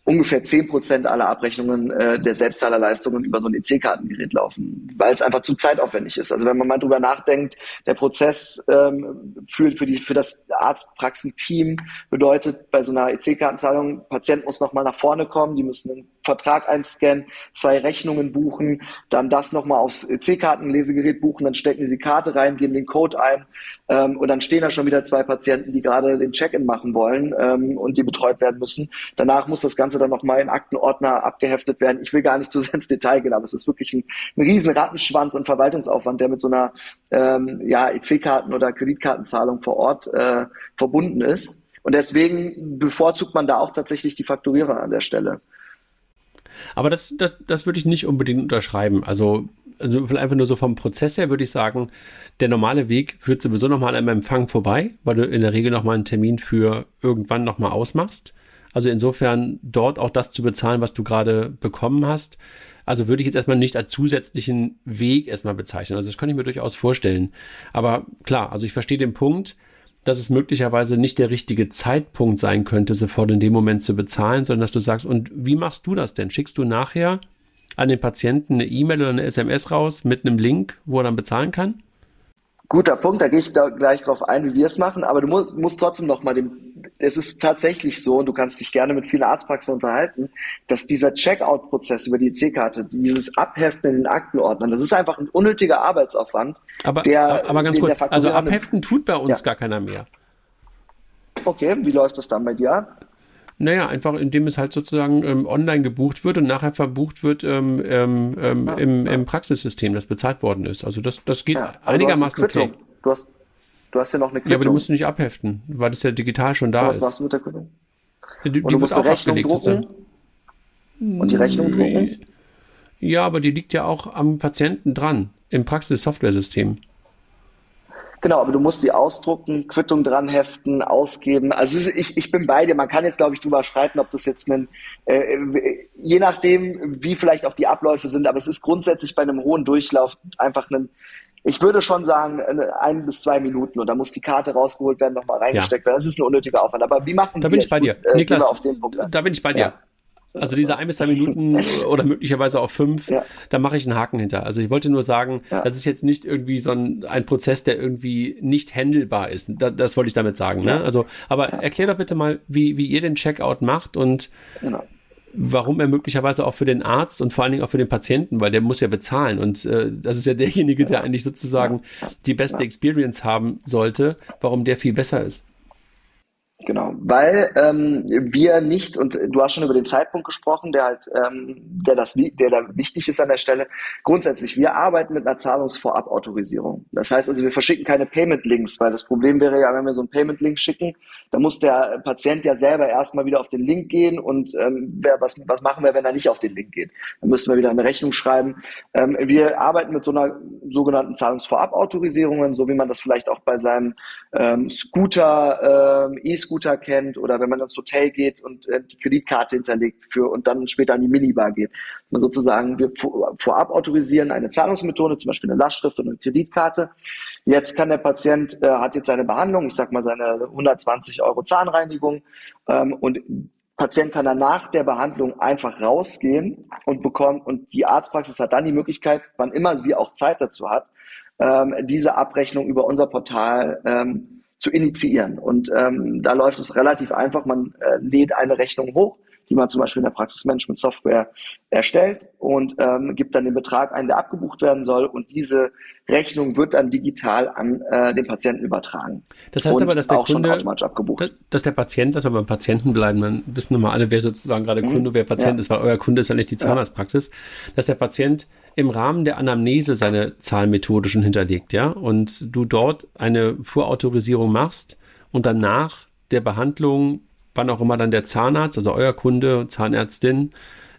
ungefähr zehn Prozent aller Abrechnungen äh, der Selbstzahlerleistungen über so ein EC-Kartengerät laufen, weil es einfach zu zeitaufwendig ist. Also wenn man mal drüber nachdenkt, der Prozess ähm, für, für, die, für das Arztpraxenteam bedeutet bei so einer EC-Kartenzahlung, Patient muss nochmal nach vorne kommen, die müssen Vertrag einscannen, zwei Rechnungen buchen, dann das nochmal aufs C-Kartenlesegerät buchen, dann stecken sie die Karte rein, geben den Code ein ähm, und dann stehen da schon wieder zwei Patienten, die gerade den Check-in machen wollen ähm, und die betreut werden müssen. Danach muss das Ganze dann nochmal in Aktenordner abgeheftet werden. Ich will gar nicht zu sehr ins Detail gehen, aber es ist wirklich ein, ein riesen Rattenschwanz an Verwaltungsaufwand, der mit so einer ähm, ja, EC-Karten- oder Kreditkartenzahlung vor Ort äh, verbunden ist. Und deswegen bevorzugt man da auch tatsächlich die Fakturierer an der Stelle. Aber das, das, das würde ich nicht unbedingt unterschreiben. Also, also einfach nur so vom Prozess her würde ich sagen, der normale Weg führt sowieso nochmal einem Empfang vorbei, weil du in der Regel nochmal einen Termin für irgendwann nochmal ausmachst. Also insofern dort auch das zu bezahlen, was du gerade bekommen hast. Also würde ich jetzt erstmal nicht als zusätzlichen Weg erstmal bezeichnen. Also das kann ich mir durchaus vorstellen. Aber klar, also ich verstehe den Punkt, dass es möglicherweise nicht der richtige Zeitpunkt sein könnte, sofort in dem Moment zu bezahlen, sondern dass du sagst, und wie machst du das denn? Schickst du nachher an den Patienten eine E-Mail oder eine SMS raus mit einem Link, wo er dann bezahlen kann? Guter Punkt, da gehe ich da gleich drauf ein, wie wir es machen, aber du musst, musst trotzdem noch mal dem, es ist tatsächlich so, und du kannst dich gerne mit vielen Arztpraxen unterhalten, dass dieser Checkout-Prozess über die C-Karte, dieses Abheften in den Aktenordnern, das ist einfach ein unnötiger Arbeitsaufwand. Aber, der, aber ganz kurz, also Abheften tut bei uns ja. gar keiner mehr. Okay, wie läuft das dann bei dir ab? Naja, einfach indem es halt sozusagen ähm, online gebucht wird und nachher verbucht wird ähm, ähm, ähm, ja, im, ja. im Praxissystem, das bezahlt worden ist. Also das, das geht ja, einigermaßen du okay. Du hast, du hast ja noch eine Quittung. Ja, aber du musst nicht abheften, weil das ja digital schon da was ist. Was machst du mit der Quittung? Die, die musst auch Rechnung drucken und die Rechnung drucken? Ja, aber die liegt ja auch am Patienten dran, im Praxis-Software-System. Genau, aber du musst sie ausdrucken, Quittung dran heften, ausgeben. Also ich, ich bin bei dir. Man kann jetzt, glaube ich, drüber streiten, ob das jetzt ein, äh, je nachdem, wie vielleicht auch die Abläufe sind, aber es ist grundsätzlich bei einem hohen Durchlauf einfach ein, ich würde schon sagen, ein bis zwei Minuten und da muss die Karte rausgeholt werden, nochmal reingesteckt ja. werden. Das ist ein unnötiger Aufwand. Aber wie machen da wir bin ich bei dir. Gut, äh, Niklas, da bin ich bei dir. Ja. Also diese ein bis zwei Minuten oder möglicherweise auch fünf, ja. da mache ich einen Haken hinter. Also ich wollte nur sagen, ja. das ist jetzt nicht irgendwie so ein, ein Prozess, der irgendwie nicht handelbar ist. Da, das wollte ich damit sagen. Ne? Also, aber ja. erklär doch bitte mal, wie, wie ihr den Checkout macht und genau. warum er möglicherweise auch für den Arzt und vor allen Dingen auch für den Patienten, weil der muss ja bezahlen und äh, das ist ja derjenige, der eigentlich sozusagen die beste Experience haben sollte, warum der viel besser ist. Genau, weil ähm, wir nicht, und du hast schon über den Zeitpunkt gesprochen, der halt, ähm, der das, der da wichtig ist an der Stelle. Grundsätzlich, wir arbeiten mit einer Zahlungsvorab-Autorisierung. Das heißt also, wir verschicken keine Payment-Links, weil das Problem wäre ja, wenn wir so einen Payment-Link schicken, dann muss der Patient ja selber erstmal wieder auf den Link gehen und ähm, wer, was, was machen wir, wenn er nicht auf den Link geht? Dann müssen wir wieder eine Rechnung schreiben. Ähm, wir arbeiten mit so einer sogenannten Zahlungsvorab-Autorisierung, so wie man das vielleicht auch bei seinem ähm, Scooter, ähm, E-Scooter kennt oder wenn man ins Hotel geht und äh, die Kreditkarte hinterlegt für und dann später an die Minibar geht. Man sozusagen, wir vorab autorisieren eine Zahlungsmethode, zum Beispiel eine Lastschrift und eine Kreditkarte. Jetzt kann der Patient, äh, hat jetzt seine Behandlung, ich sag mal seine 120 Euro Zahnreinigung ähm, und Patient kann dann nach der Behandlung einfach rausgehen und bekommt, und die Arztpraxis hat dann die Möglichkeit, wann immer sie auch Zeit dazu hat, ähm, diese Abrechnung über unser Portal ähm, zu initiieren. Und ähm, da läuft es relativ einfach. Man äh, lädt eine Rechnung hoch, die man zum Beispiel in der Praxismanagement-Software erstellt und ähm, gibt dann den Betrag ein, der abgebucht werden soll. Und diese Rechnung wird dann digital an äh, den Patienten übertragen. Das heißt aber, dass der Kunde, dass der Patient, dass wir beim Patienten bleiben, dann wissen wir mal alle, wer sozusagen gerade mhm. Kunde, wer Patient ja. ist, weil euer Kunde ist ja nicht die Zahnarztpraxis, ja. dass der Patient im Rahmen der Anamnese seine Zahlmethode schon hinterlegt, ja, und du dort eine Vorautorisierung machst und danach der Behandlung, wann auch immer dann der Zahnarzt, also euer Kunde, Zahnärztin,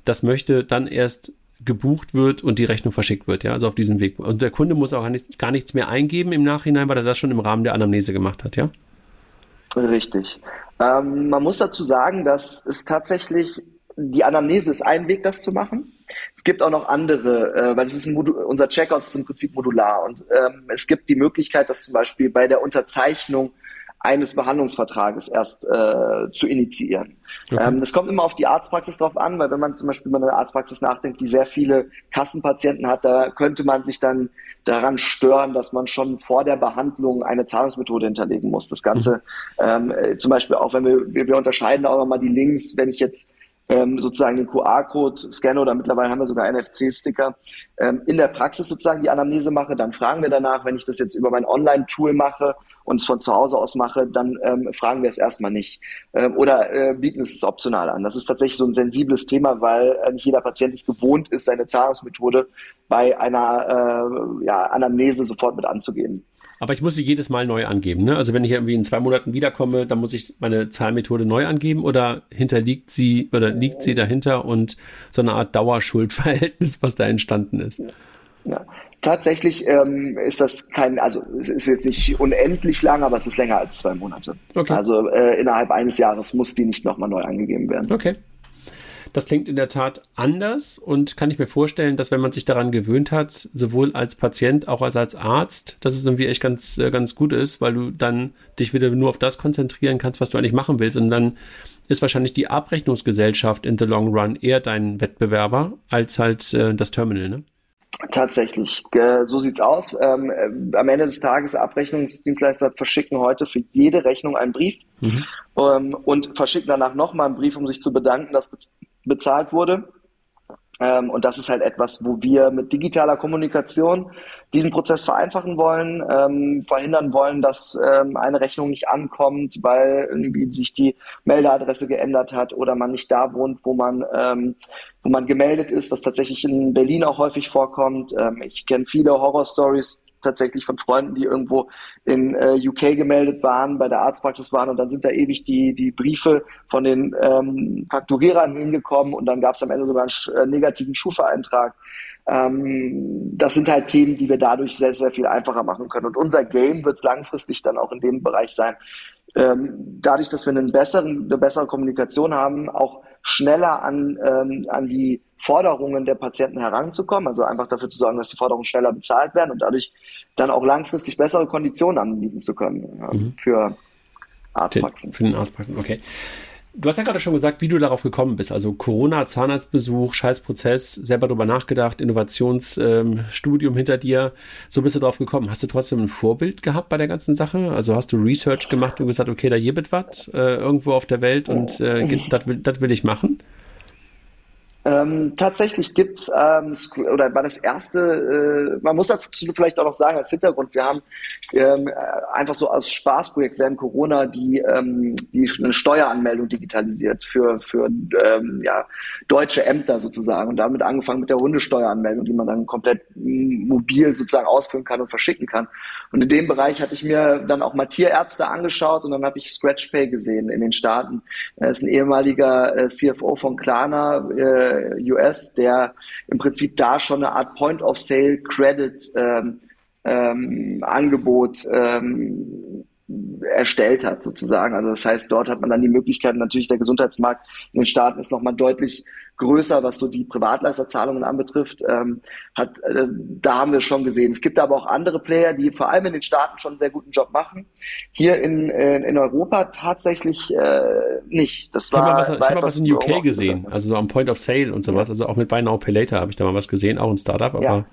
das möchte, dann erst gebucht wird und die Rechnung verschickt wird, ja, also auf diesem Weg. Und der Kunde muss auch gar, nicht, gar nichts mehr eingeben im Nachhinein, weil er das schon im Rahmen der Anamnese gemacht hat, ja? Richtig. Ähm, man muss dazu sagen, dass es tatsächlich die Anamnese ist ein Weg, das zu machen. Es gibt auch noch andere, äh, weil es ist unser Checkout ist im Prinzip modular und ähm, es gibt die Möglichkeit, dass zum Beispiel bei der Unterzeichnung eines Behandlungsvertrages erst äh, zu initiieren. Okay. Ähm, das kommt immer auf die Arztpraxis drauf an, weil wenn man zum Beispiel über eine Arztpraxis nachdenkt, die sehr viele Kassenpatienten hat, da könnte man sich dann daran stören, dass man schon vor der Behandlung eine Zahlungsmethode hinterlegen muss. Das Ganze mhm. ähm, äh, zum Beispiel auch, wenn wir, wir, wir unterscheiden auch nochmal die Links, wenn ich jetzt ähm, sozusagen den QR-Code scanne oder mittlerweile haben wir sogar NFC-Sticker, ähm, in der Praxis sozusagen die Anamnese mache, dann fragen wir danach, wenn ich das jetzt über mein Online-Tool mache und es von zu Hause aus mache, dann ähm, fragen wir es erstmal nicht. Ähm, oder äh, bieten es optional an. Das ist tatsächlich so ein sensibles Thema, weil äh, nicht jeder Patient es gewohnt ist, seine Zahlungsmethode bei einer äh, ja, Anamnese sofort mit anzugeben. Aber ich muss sie jedes Mal neu angeben. Ne? Also wenn ich irgendwie in zwei Monaten wiederkomme, dann muss ich meine Zahlmethode neu angeben oder hinterliegt sie oder liegt sie dahinter und so eine Art Dauerschuldverhältnis, was da entstanden ist. Ja. Tatsächlich ähm, ist das kein, also es ist jetzt nicht unendlich lang, aber es ist länger als zwei Monate. Okay. Also äh, innerhalb eines Jahres muss die nicht nochmal neu angegeben werden. Okay. Das klingt in der Tat anders und kann ich mir vorstellen, dass wenn man sich daran gewöhnt hat, sowohl als Patient, auch als, als Arzt, dass es irgendwie echt ganz, äh, ganz gut ist, weil du dann dich wieder nur auf das konzentrieren kannst, was du eigentlich machen willst. Und dann ist wahrscheinlich die Abrechnungsgesellschaft in the long run eher dein Wettbewerber als halt äh, das Terminal, ne? Tatsächlich, so sieht's aus. Ähm, äh, am Ende des Tages Abrechnungsdienstleister verschicken heute für jede Rechnung einen Brief mhm. ähm, und verschicken danach nochmal einen Brief, um sich zu bedanken, dass bezahlt wurde. Ähm, und das ist halt etwas, wo wir mit digitaler Kommunikation diesen Prozess vereinfachen wollen, ähm, verhindern wollen, dass ähm, eine Rechnung nicht ankommt, weil irgendwie sich die Meldeadresse geändert hat oder man nicht da wohnt, wo man, ähm, wo man gemeldet ist, was tatsächlich in Berlin auch häufig vorkommt. Ähm, ich kenne viele Horror-Stories tatsächlich von Freunden, die irgendwo in äh, UK gemeldet waren, bei der Arztpraxis waren und dann sind da ewig die, die Briefe von den ähm, Fakturierern hingekommen und dann gab es am Ende sogar einen äh, negativen Schufa-Eintrag. Ähm, das sind halt Themen, die wir dadurch sehr, sehr viel einfacher machen können. Und unser Game wird langfristig dann auch in dem Bereich sein. Ähm, dadurch, dass wir einen besseren, eine bessere Kommunikation haben, auch schneller an, ähm, an die Forderungen der Patienten heranzukommen, also einfach dafür zu sorgen, dass die Forderungen schneller bezahlt werden und dadurch dann auch langfristig bessere Konditionen anbieten zu können äh, mhm. für Arztpraxen. Für den Arztpraxen, okay. Du hast ja gerade schon gesagt, wie du darauf gekommen bist. Also Corona, Zahnarztbesuch, Scheißprozess, selber darüber nachgedacht, Innovationsstudium ähm, hinter dir. So bist du darauf gekommen. Hast du trotzdem ein Vorbild gehabt bei der ganzen Sache? Also hast du Research gemacht und gesagt, okay, da hier wird was äh, irgendwo auf der Welt und äh, das will, will ich machen? Ähm, tatsächlich gibt's ähm, oder war das erste, äh, man muss dazu vielleicht auch noch sagen als Hintergrund, wir haben ähm, einfach so als Spaßprojekt während Corona die, ähm, die eine Steueranmeldung digitalisiert für, für ähm, ja, deutsche Ämter sozusagen und damit angefangen mit der Hundesteueranmeldung, die man dann komplett mobil sozusagen ausfüllen kann und verschicken kann. Und in dem Bereich hatte ich mir dann auch mal Tierärzte angeschaut und dann habe ich ScratchPay gesehen in den Staaten. Er ist ein ehemaliger äh, CFO von Klarna, äh, US, der im Prinzip da schon eine Art Point of Sale Credit ähm, ähm, Angebot ähm, erstellt hat, sozusagen. Also das heißt, dort hat man dann die Möglichkeit, natürlich der Gesundheitsmarkt in den Staaten ist nochmal deutlich größer, was so die Privatleisterzahlungen anbetrifft. Ähm, hat, äh, da haben wir schon gesehen. Es gibt aber auch andere Player, die vor allem in den Staaten schon einen sehr guten Job machen. Hier in, in, in Europa tatsächlich äh, nicht. Das war, ich habe mal was, hab mal was in UK gesehen, also so am Point of Sale und sowas. Also auch mit Buy Now Pay Later habe ich da mal was gesehen, auch ein Startup, aber ja.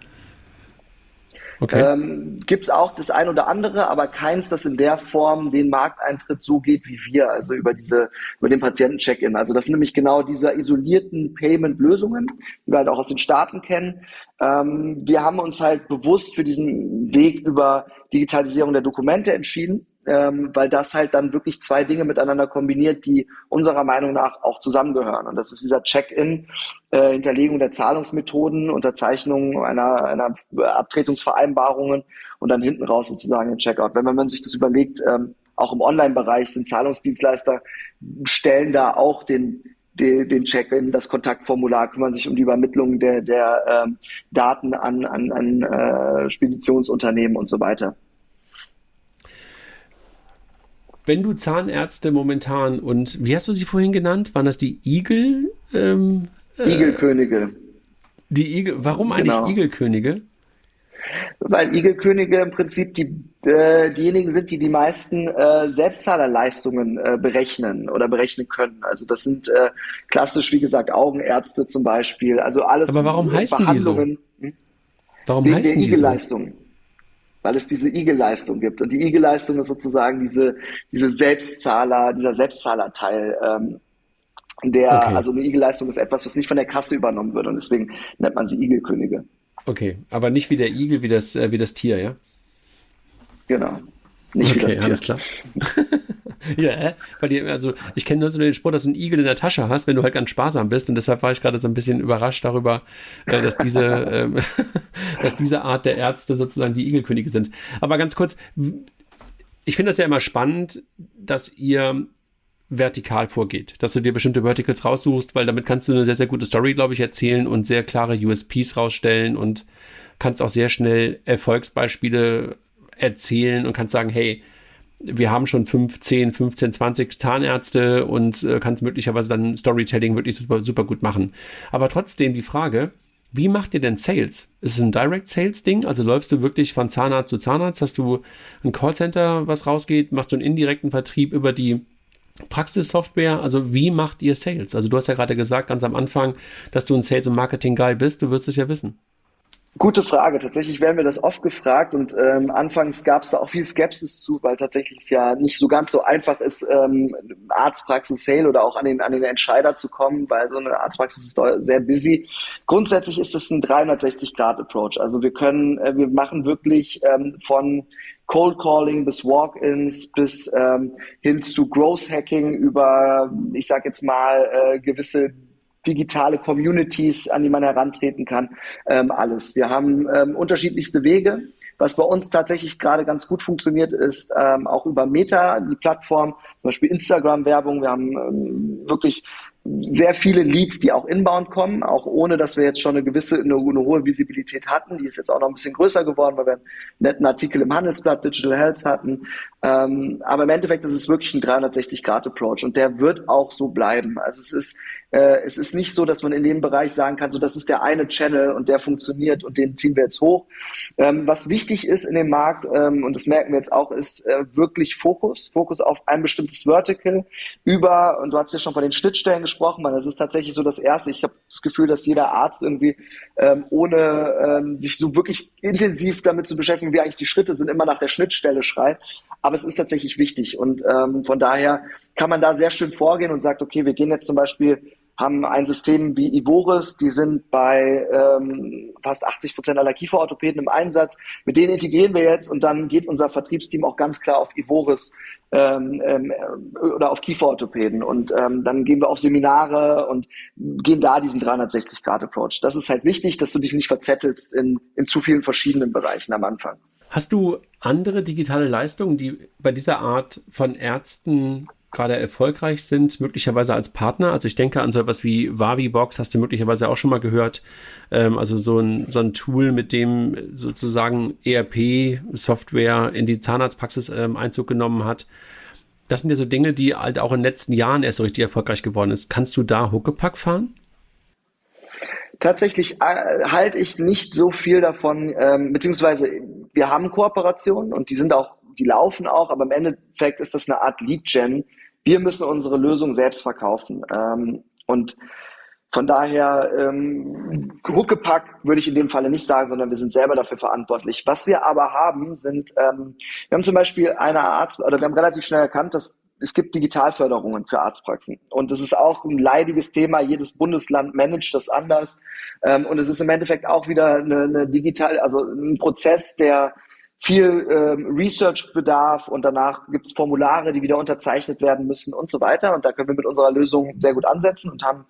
Okay. Ähm, Gibt es auch das ein oder andere, aber keins, das in der Form den Markteintritt so geht wie wir, also über diese, über den Patienten-Check-In. Also das sind nämlich genau diese isolierten Payment-Lösungen, die wir halt auch aus den Staaten kennen. Ähm, wir haben uns halt bewusst für diesen Weg über Digitalisierung der Dokumente entschieden ähm, weil das halt dann wirklich zwei Dinge miteinander kombiniert, die unserer Meinung nach auch zusammengehören. Und das ist dieser Check-in, äh, Hinterlegung der Zahlungsmethoden, Unterzeichnung einer, einer Abtretungsvereinbarungen und dann hinten raus sozusagen den Checkout. Wenn man sich das überlegt, ähm, auch im Online-Bereich sind Zahlungsdienstleister, stellen da auch den den, den Check-in, das Kontaktformular, kümmern sich um die Übermittlung der, der ähm, Daten an, an, an äh, Speditionsunternehmen und so weiter wenn du Zahnärzte momentan und wie hast du sie vorhin genannt? Waren das die Igel? Ähm, äh, Igelkönige. Die Igel. Warum eigentlich genau. Igelkönige? Weil Igelkönige im Prinzip die, äh, diejenigen sind, die die meisten äh, Selbstzahlerleistungen äh, berechnen oder berechnen können. Also das sind äh, klassisch, wie gesagt, Augenärzte zum Beispiel. Also alles. Aber warum heißen die so? Hm? Warum heißen Igelleistung. So? Weil es diese IG-Leistung gibt. Und die IG-Leistung ist sozusagen diese, diese Selbstzahler, dieser Selbstzahlerteil. Ähm, Der, okay. also eine Igel-Leistung ist etwas, was nicht von der Kasse übernommen wird und deswegen nennt man sie Igelkönige. Okay, aber nicht wie der Igel, wie das, äh, wie das Tier, ja? Genau. Nicht okay, wie das Tier. alles klar. ja, weil die, also ich kenne nur so den Spruch, dass du einen Igel in der Tasche hast, wenn du halt ganz sparsam bist. Und deshalb war ich gerade so ein bisschen überrascht darüber, äh, dass diese, ähm, dass diese Art der Ärzte sozusagen die Igelkönige sind. Aber ganz kurz, ich finde das ja immer spannend, dass ihr vertikal vorgeht, dass du dir bestimmte Verticals raussuchst, weil damit kannst du eine sehr, sehr gute Story, glaube ich, erzählen und sehr klare USPs rausstellen und kannst auch sehr schnell Erfolgsbeispiele erzählen und kannst sagen, hey, wir haben schon 15, 15, 20 Zahnärzte und äh, kannst möglicherweise dann Storytelling wirklich super, super gut machen. Aber trotzdem die Frage, wie macht ihr denn Sales? Ist es ein Direct Sales Ding? Also läufst du wirklich von Zahnarzt zu Zahnarzt? Hast du ein Callcenter, was rausgeht? Machst du einen indirekten Vertrieb über die Praxissoftware? Also wie macht ihr Sales? Also du hast ja gerade gesagt, ganz am Anfang, dass du ein Sales- und Marketing-Guy bist. Du wirst es ja wissen. Gute Frage. Tatsächlich werden wir das oft gefragt und ähm, anfangs gab es da auch viel Skepsis zu, weil tatsächlich es ja nicht so ganz so einfach ist, ähm, Arztpraxis-Sale oder auch an den, an den Entscheider zu kommen, weil so eine Arztpraxis ist sehr busy. Grundsätzlich ist es ein 360-Grad-Approach. Also wir können, äh, wir machen wirklich ähm, von Cold Calling bis Walk-ins bis ähm, hin zu Growth Hacking über, ich sag jetzt mal, äh, gewisse digitale Communities, an die man herantreten kann, ähm, alles. Wir haben ähm, unterschiedlichste Wege. Was bei uns tatsächlich gerade ganz gut funktioniert, ist ähm, auch über Meta, die Plattform, zum Beispiel Instagram-Werbung. Wir haben ähm, wirklich sehr viele Leads, die auch inbound kommen, auch ohne, dass wir jetzt schon eine gewisse, eine, eine, hohe Visibilität hatten. Die ist jetzt auch noch ein bisschen größer geworden, weil wir einen netten Artikel im Handelsblatt Digital Health hatten. Ähm, aber im Endeffekt ist es wirklich ein 360-Grad-Approach und der wird auch so bleiben. Also es ist äh, es ist nicht so, dass man in dem Bereich sagen kann, so das ist der eine Channel und der funktioniert und den ziehen wir jetzt hoch. Ähm, was wichtig ist in dem Markt, ähm, und das merken wir jetzt auch, ist äh, wirklich Fokus, Fokus auf ein bestimmtes Vertical über, und du hast ja schon von den Schnittstellen gesprochen, weil das ist tatsächlich so das Erste. Ich habe das Gefühl, dass jeder Arzt irgendwie ähm, ohne ähm, sich so wirklich intensiv damit zu beschäftigen, wie eigentlich die Schritte sind, immer nach der Schnittstelle schreit. Aber es ist tatsächlich wichtig und ähm, von daher kann man da sehr schön vorgehen und sagt, okay, wir gehen jetzt zum Beispiel haben ein System wie Ivoris, die sind bei ähm, fast 80 Prozent aller Kieferorthopäden im Einsatz. Mit denen integrieren wir jetzt und dann geht unser Vertriebsteam auch ganz klar auf Ivoris ähm, ähm, oder auf Kieferorthopäden und ähm, dann gehen wir auf Seminare und gehen da diesen 360-Grad-Approach. Das ist halt wichtig, dass du dich nicht verzettelst in, in zu vielen verschiedenen Bereichen am Anfang. Hast du andere digitale Leistungen, die bei dieser Art von Ärzten gerade erfolgreich sind, möglicherweise als Partner. Also ich denke an so etwas wie Wavibox, hast du möglicherweise auch schon mal gehört. Ähm, also so ein, so ein Tool, mit dem sozusagen ERP-Software in die Zahnarztpraxis ähm, Einzug genommen hat. Das sind ja so Dinge, die halt auch in den letzten Jahren erst so richtig erfolgreich geworden ist. Kannst du da Huckepack fahren? Tatsächlich äh, halte ich nicht so viel davon, ähm, beziehungsweise wir haben Kooperationen und die sind auch, die laufen auch, aber im Endeffekt ist das eine Art Lead-Gen, wir müssen unsere Lösung selbst verkaufen. Ähm, und von daher, ähm, Huckepack würde ich in dem Falle nicht sagen, sondern wir sind selber dafür verantwortlich. Was wir aber haben, sind, ähm, wir haben zum Beispiel eine Arzt, oder wir haben relativ schnell erkannt, dass es gibt Digitalförderungen für Arztpraxen. Und das ist auch ein leidiges Thema. Jedes Bundesland managt das anders. Ähm, und es ist im Endeffekt auch wieder eine, eine digital, also ein Prozess, der viel ähm, Research-Bedarf und danach gibt es Formulare, die wieder unterzeichnet werden müssen und so weiter. Und da können wir mit unserer Lösung sehr gut ansetzen und haben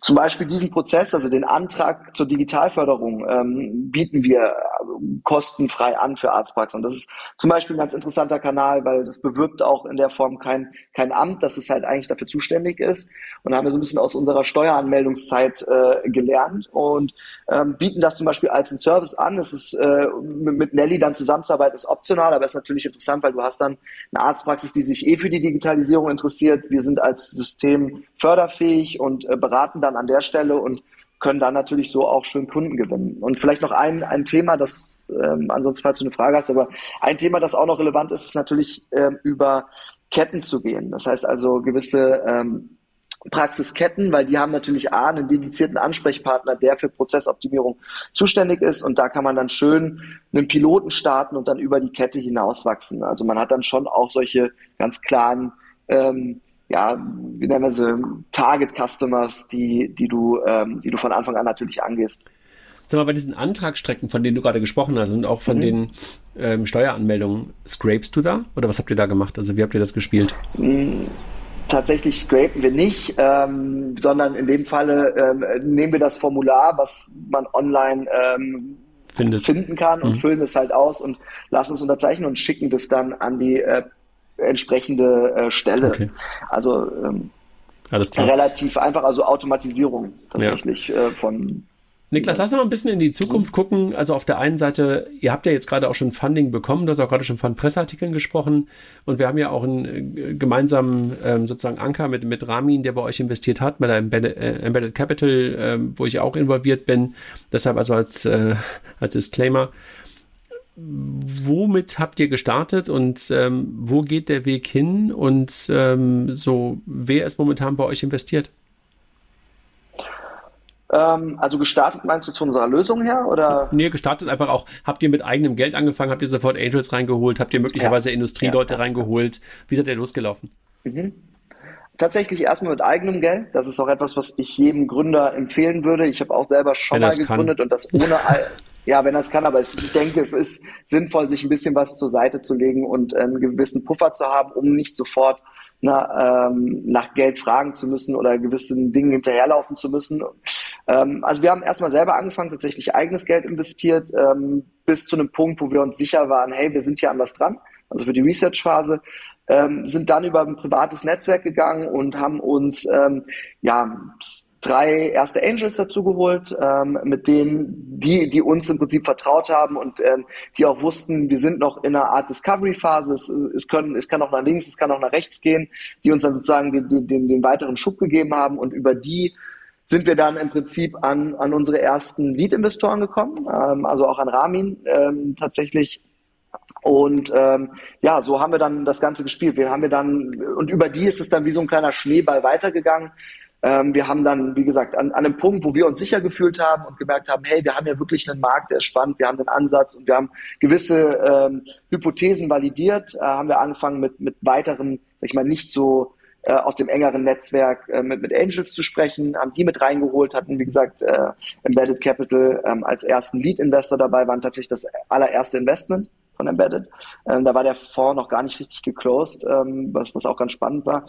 zum Beispiel diesen Prozess, also den Antrag zur Digitalförderung, ähm, bieten wir äh, kostenfrei an für Arztpraxen. Und das ist zum Beispiel ein ganz interessanter Kanal, weil das bewirbt auch in der Form kein, kein Amt, das es halt eigentlich dafür zuständig ist. Und da haben wir so ein bisschen aus unserer Steueranmeldungszeit äh, gelernt und ähm, bieten das zum Beispiel als einen Service an. Es ist äh, mit Nelly dann zusammenzuarbeiten, ist optional, aber ist natürlich interessant, weil du hast dann eine Arztpraxis, die sich eh für die Digitalisierung interessiert. Wir sind als System förderfähig und äh, beraten dann dann an der Stelle und können dann natürlich so auch schön Kunden gewinnen. Und vielleicht noch ein, ein Thema, das ähm, ansonsten falls du eine Frage hast, aber ein Thema, das auch noch relevant ist, ist natürlich ähm, über Ketten zu gehen. Das heißt also gewisse ähm, Praxisketten, weil die haben natürlich A, einen dedizierten Ansprechpartner, der für Prozessoptimierung zuständig ist und da kann man dann schön einen Piloten starten und dann über die Kette hinauswachsen. Also man hat dann schon auch solche ganz klaren ähm, ja, wie nennen wir sie, Target Customers, die, die du, ähm, die du von Anfang an natürlich angehst. Sag mal, bei diesen Antragsstrecken, von denen du gerade gesprochen hast und auch von mhm. den ähm, Steueranmeldungen, scrapest du da? Oder was habt ihr da gemacht? Also wie habt ihr das gespielt? Mhm tatsächlich scrapen wir nicht, ähm, sondern in dem Falle ähm, nehmen wir das Formular, was man online ähm, finden kann und mhm. füllen es halt aus und lassen es unterzeichnen und schicken das dann an die äh, entsprechende äh, Stelle. Okay. Also ähm, relativ einfach, also Automatisierung tatsächlich ja. äh, von Niklas, lass uns mal ein bisschen in die Zukunft gucken. Also auf der einen Seite, ihr habt ja jetzt gerade auch schon Funding bekommen, du hast auch gerade schon von Presseartikeln gesprochen und wir haben ja auch einen äh, gemeinsamen ähm, sozusagen Anker mit, mit Ramin, der bei euch investiert hat, mit der Embedded, äh, Embedded Capital, ähm, wo ich auch involviert bin. Deshalb also als, äh, als Disclaimer. Womit habt ihr gestartet und ähm, wo geht der Weg hin und ähm, so, wer ist momentan bei euch investiert? Ähm, also gestartet meinst du zu unserer Lösung her? Oder? Nee, gestartet einfach auch. Habt ihr mit eigenem Geld angefangen? Habt ihr sofort Angels reingeholt? Habt ihr möglicherweise ja. Industrieleute ja. reingeholt? Wie seid ihr losgelaufen? Mhm. Tatsächlich erstmal mit eigenem Geld. Das ist auch etwas, was ich jedem Gründer empfehlen würde. Ich habe auch selber schon mal gegründet kann. und das ohne all, ja, wenn das kann, aber ich denke, es ist sinnvoll, sich ein bisschen was zur Seite zu legen und einen gewissen Puffer zu haben, um nicht sofort na, ähm, nach Geld fragen zu müssen oder gewissen Dingen hinterherlaufen zu müssen. Ähm, also wir haben erstmal selber angefangen, tatsächlich eigenes Geld investiert, ähm, bis zu einem Punkt, wo wir uns sicher waren, hey, wir sind hier an was dran, also für die Research-Phase. Ähm, sind dann über ein privates Netzwerk gegangen und haben uns ähm, ja drei erste Angels dazu geholt, ähm, mit denen, die, die uns im Prinzip vertraut haben und ähm, die auch wussten, wir sind noch in einer Art Discovery-Phase, es, es, können, es kann auch nach links, es kann auch nach rechts gehen, die uns dann sozusagen den, den, den weiteren Schub gegeben haben und über die sind wir dann im Prinzip an, an unsere ersten Lead-Investoren gekommen, ähm, also auch an Ramin ähm, tatsächlich und ähm, ja, so haben wir dann das Ganze gespielt. Wir haben wir dann und über die ist es dann wie so ein kleiner Schneeball weitergegangen. Ähm, wir haben dann, wie gesagt, an, an einem Punkt, wo wir uns sicher gefühlt haben und gemerkt haben, hey, wir haben ja wirklich einen Markt, der ist spannend, wir haben den Ansatz und wir haben gewisse ähm, Hypothesen validiert, äh, haben wir angefangen mit, mit weiteren, sag ich mal, nicht so äh, aus dem engeren Netzwerk äh, mit, mit Angels zu sprechen, haben die mit reingeholt, hatten, wie gesagt, äh, Embedded Capital ähm, als ersten Lead-Investor dabei, waren tatsächlich das allererste Investment von Embedded. Ähm, da war der Fonds noch gar nicht richtig geclosed, ähm, was, was auch ganz spannend war.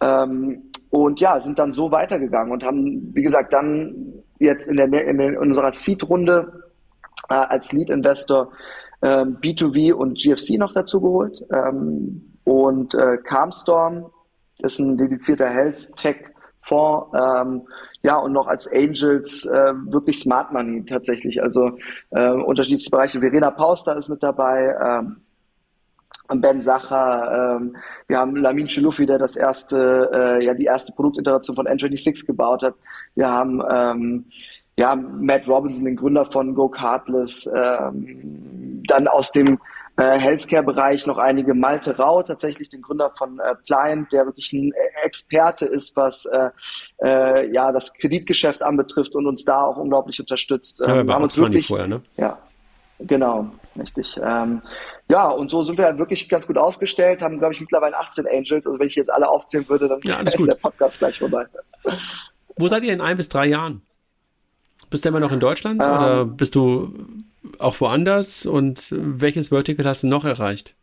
Ähm, und ja, sind dann so weitergegangen und haben, wie gesagt, dann jetzt in, der, in, der, in unserer Seed-Runde äh, als Lead-Investor ähm, B2B und GFC noch dazu geholt. Ähm, und äh, Calmstorm ist ein dedizierter Health-Tech-Fonds. Ähm, ja, und noch als Angels äh, wirklich Smart Money tatsächlich. Also äh, unterschiedliche Bereiche. Verena Pauster ist mit dabei. Ähm, Ben Sacher, ähm, wir haben Lamin Chelufi, der das erste, äh, ja die erste Produktiteration von N26 gebaut hat. Wir haben ähm, ja Matt Robinson, den Gründer von Go Cardless, ähm, dann aus dem äh, Healthcare-Bereich noch einige Malte Rau, tatsächlich den Gründer von äh, Pliant, der wirklich ein Experte ist, was äh, äh, ja das Kreditgeschäft anbetrifft und uns da auch unglaublich unterstützt. Ähm, ja, wir haben uns wirklich vorher, ne? ja Genau, richtig. Ähm, ja, und so sind wir halt wirklich ganz gut aufgestellt, haben, glaube ich, mittlerweile 18 Angels. Also wenn ich jetzt alle aufzählen würde, dann ja, ist gut. der Podcast gleich vorbei. Wo seid ihr in ein bis drei Jahren? Bist du immer noch in Deutschland ähm, oder bist du auch woanders? Und welches Vertical hast du noch erreicht?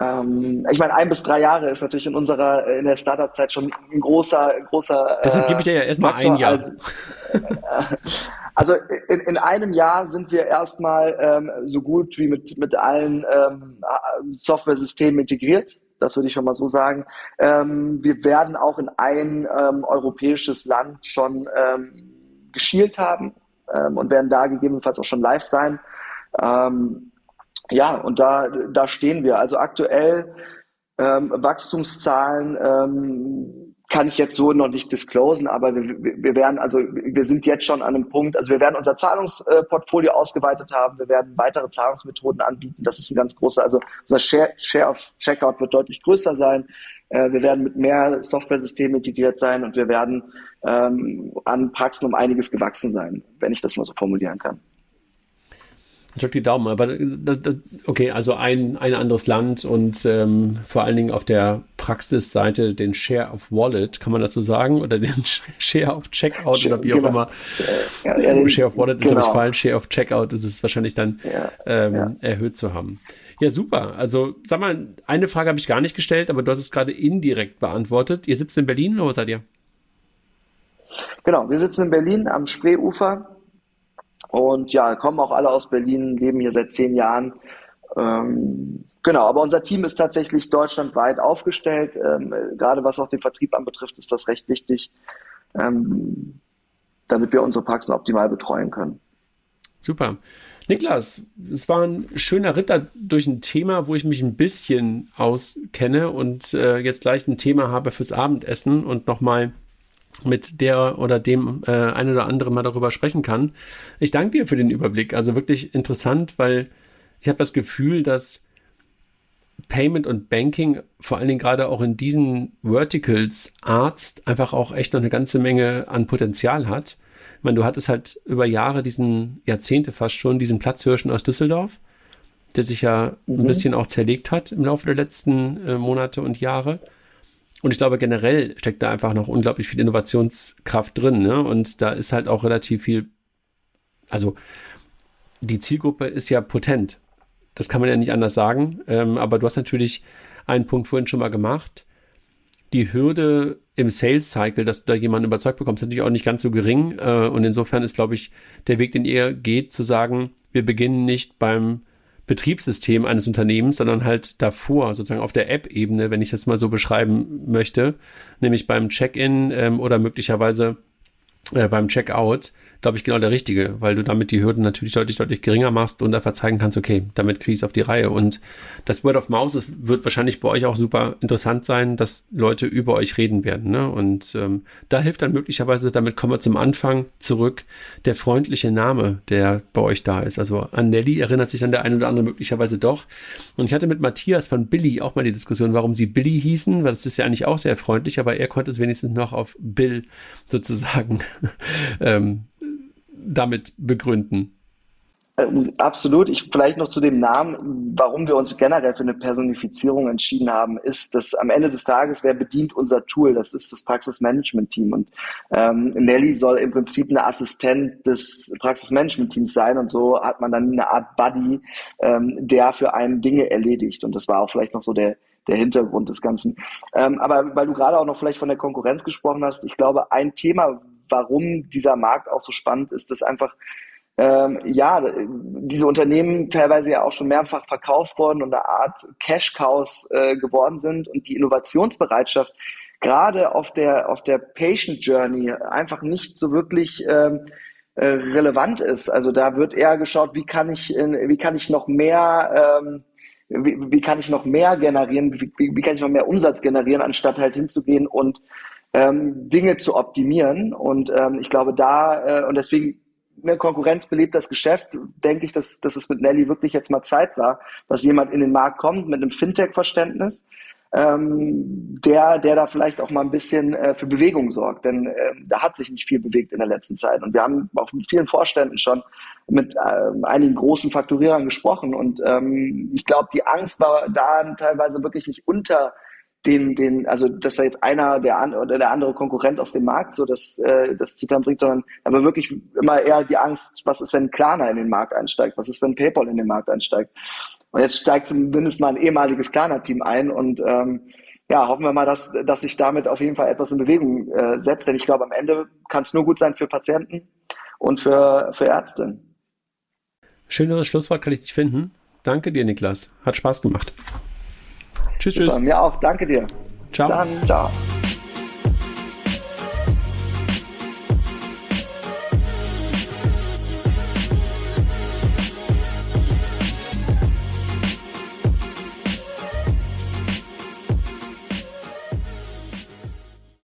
Ähm, ich meine, ein bis drei Jahre ist natürlich in unserer, in der Startup-Zeit schon ein großer, großer. Deshalb gebe ich dir ja erstmal ein Jahr. Als, äh, Also in, in einem Jahr sind wir erstmal ähm, so gut wie mit, mit allen ähm, Software-Systemen integriert. Das würde ich schon mal so sagen. Ähm, wir werden auch in ein ähm, europäisches Land schon ähm, geschielt haben ähm, und werden da gegebenenfalls auch schon live sein. Ähm, ja, und da, da stehen wir. Also aktuell ähm, Wachstumszahlen ähm, kann ich jetzt so noch nicht disclosen, aber wir, wir werden, also wir sind jetzt schon an einem Punkt, also wir werden unser Zahlungsportfolio ausgeweitet haben, wir werden weitere Zahlungsmethoden anbieten, das ist ein ganz großer, also unser Share, Share of Checkout wird deutlich größer sein, äh, wir werden mit mehr Software-Systemen integriert sein und wir werden ähm, an Praxen um einiges gewachsen sein, wenn ich das mal so formulieren kann. Ich drücke die Daumen, aber das, das, okay, also ein, ein anderes Land und ähm, vor allen Dingen auf der Praxisseite den Share of Wallet, kann man das so sagen? Oder den Share of Checkout oder wie auch genau. immer. Ja, ja, Share of Wallet ist, genau. glaube ich, falsch. Share of Checkout ist es wahrscheinlich dann ja, ähm, erhöht zu haben. Ja, super. Also, sag mal, eine Frage habe ich gar nicht gestellt, aber du hast es gerade indirekt beantwortet. Ihr sitzt in Berlin oder wo seid ihr? Genau, wir sitzen in Berlin am Spreeufer und ja, kommen auch alle aus Berlin, leben hier seit zehn Jahren. Ähm, genau, aber unser Team ist tatsächlich deutschlandweit aufgestellt. Ähm, gerade was auch den Vertrieb anbetrifft, ist das recht wichtig, ähm, damit wir unsere Praxen optimal betreuen können. Super. Niklas, es war ein schöner Ritter durch ein Thema, wo ich mich ein bisschen auskenne und äh, jetzt gleich ein Thema habe fürs Abendessen und nochmal mit der oder dem äh, ein oder anderen mal darüber sprechen kann. Ich danke dir für den Überblick. Also wirklich interessant, weil ich habe das Gefühl, dass Payment und Banking vor allen Dingen gerade auch in diesen Verticals Arzt einfach auch echt noch eine ganze Menge an Potenzial hat. Ich meine, du hattest halt über Jahre diesen, Jahrzehnte fast schon, diesen Platzhirschen aus Düsseldorf, der sich ja mhm. ein bisschen auch zerlegt hat im Laufe der letzten äh, Monate und Jahre. Und ich glaube, generell steckt da einfach noch unglaublich viel Innovationskraft drin. Ne? Und da ist halt auch relativ viel, also die Zielgruppe ist ja potent. Das kann man ja nicht anders sagen. Ähm, aber du hast natürlich einen Punkt vorhin schon mal gemacht. Die Hürde im Sales Cycle, dass du da jemanden überzeugt bekommst, natürlich auch nicht ganz so gering. Äh, und insofern ist, glaube ich, der Weg, den ihr geht, zu sagen, wir beginnen nicht beim Betriebssystem eines Unternehmens, sondern halt davor, sozusagen auf der App-Ebene, wenn ich das mal so beschreiben möchte, nämlich beim Check-in ähm, oder möglicherweise äh, beim Checkout, glaube ich, genau der richtige, weil du damit die Hürden natürlich deutlich, deutlich geringer machst und einfach zeigen kannst, okay, damit kriege ich es auf die Reihe. Und das Word of Mouse das wird wahrscheinlich bei euch auch super interessant sein, dass Leute über euch reden werden. Ne? Und ähm, da hilft dann möglicherweise, damit kommen wir zum Anfang zurück, der freundliche Name, der bei euch da ist. Also an Nelly erinnert sich dann der eine oder andere möglicherweise doch. Und ich hatte mit Matthias von Billy auch mal die Diskussion, warum sie Billy hießen, weil das ist ja eigentlich auch sehr freundlich, aber er konnte es wenigstens noch auf Bill sozusagen ähm, damit begründen. Ähm, absolut. Ich vielleicht noch zu dem Namen, warum wir uns generell für eine Personifizierung entschieden haben, ist, dass am Ende des Tages, wer bedient unser Tool? Das ist das Praxismanagement-Team. Und ähm, Nelly soll im Prinzip eine Assistent des Praxismanagement-Teams sein. Und so hat man dann eine Art Buddy, ähm, der für einen Dinge erledigt. Und das war auch vielleicht noch so der, der Hintergrund des Ganzen. Ähm, aber weil du gerade auch noch vielleicht von der Konkurrenz gesprochen hast, ich glaube, ein Thema, warum dieser Markt auch so spannend ist, dass einfach ähm, ja, diese Unternehmen teilweise ja auch schon mehrfach verkauft worden und eine Art Cash-Cows äh, geworden sind und die Innovationsbereitschaft gerade auf der, auf der Patient Journey einfach nicht so wirklich ähm, äh, relevant ist. Also da wird eher geschaut, wie kann ich, wie kann ich noch mehr, ähm, wie, wie kann ich noch mehr generieren, wie, wie kann ich noch mehr Umsatz generieren, anstatt halt hinzugehen und ähm, Dinge zu optimieren. Und ähm, ich glaube, da, äh, und deswegen, eine Konkurrenz belebt das Geschäft, denke ich, dass, dass es mit Nelly wirklich jetzt mal Zeit war, dass jemand in den Markt kommt mit einem Fintech-Verständnis, ähm, der, der da vielleicht auch mal ein bisschen äh, für Bewegung sorgt. Denn äh, da hat sich nicht viel bewegt in der letzten Zeit. Und wir haben auch mit vielen Vorständen schon mit äh, einigen großen Fakturierern gesprochen. Und ähm, ich glaube, die Angst war da teilweise wirklich nicht unter den, den, also dass da jetzt einer der an, oder der andere Konkurrent aus dem Markt so das, äh, das Zittern bringt, sondern aber wirklich immer eher die Angst, was ist, wenn Klarna in den Markt einsteigt, was ist, wenn PayPal in den Markt einsteigt. Und jetzt steigt zumindest mal ein ehemaliges Klarna-Team ein und ähm, ja, hoffen wir mal, dass, dass sich damit auf jeden Fall etwas in Bewegung äh, setzt, denn ich glaube, am Ende kann es nur gut sein für Patienten und für, für Ärzte. Schöneres Schlusswort kann ich nicht finden. Danke dir, Niklas. Hat Spaß gemacht. Tschüss, Super, tschüss. Mir auch. Danke dir. Ciao. Dann, ciao.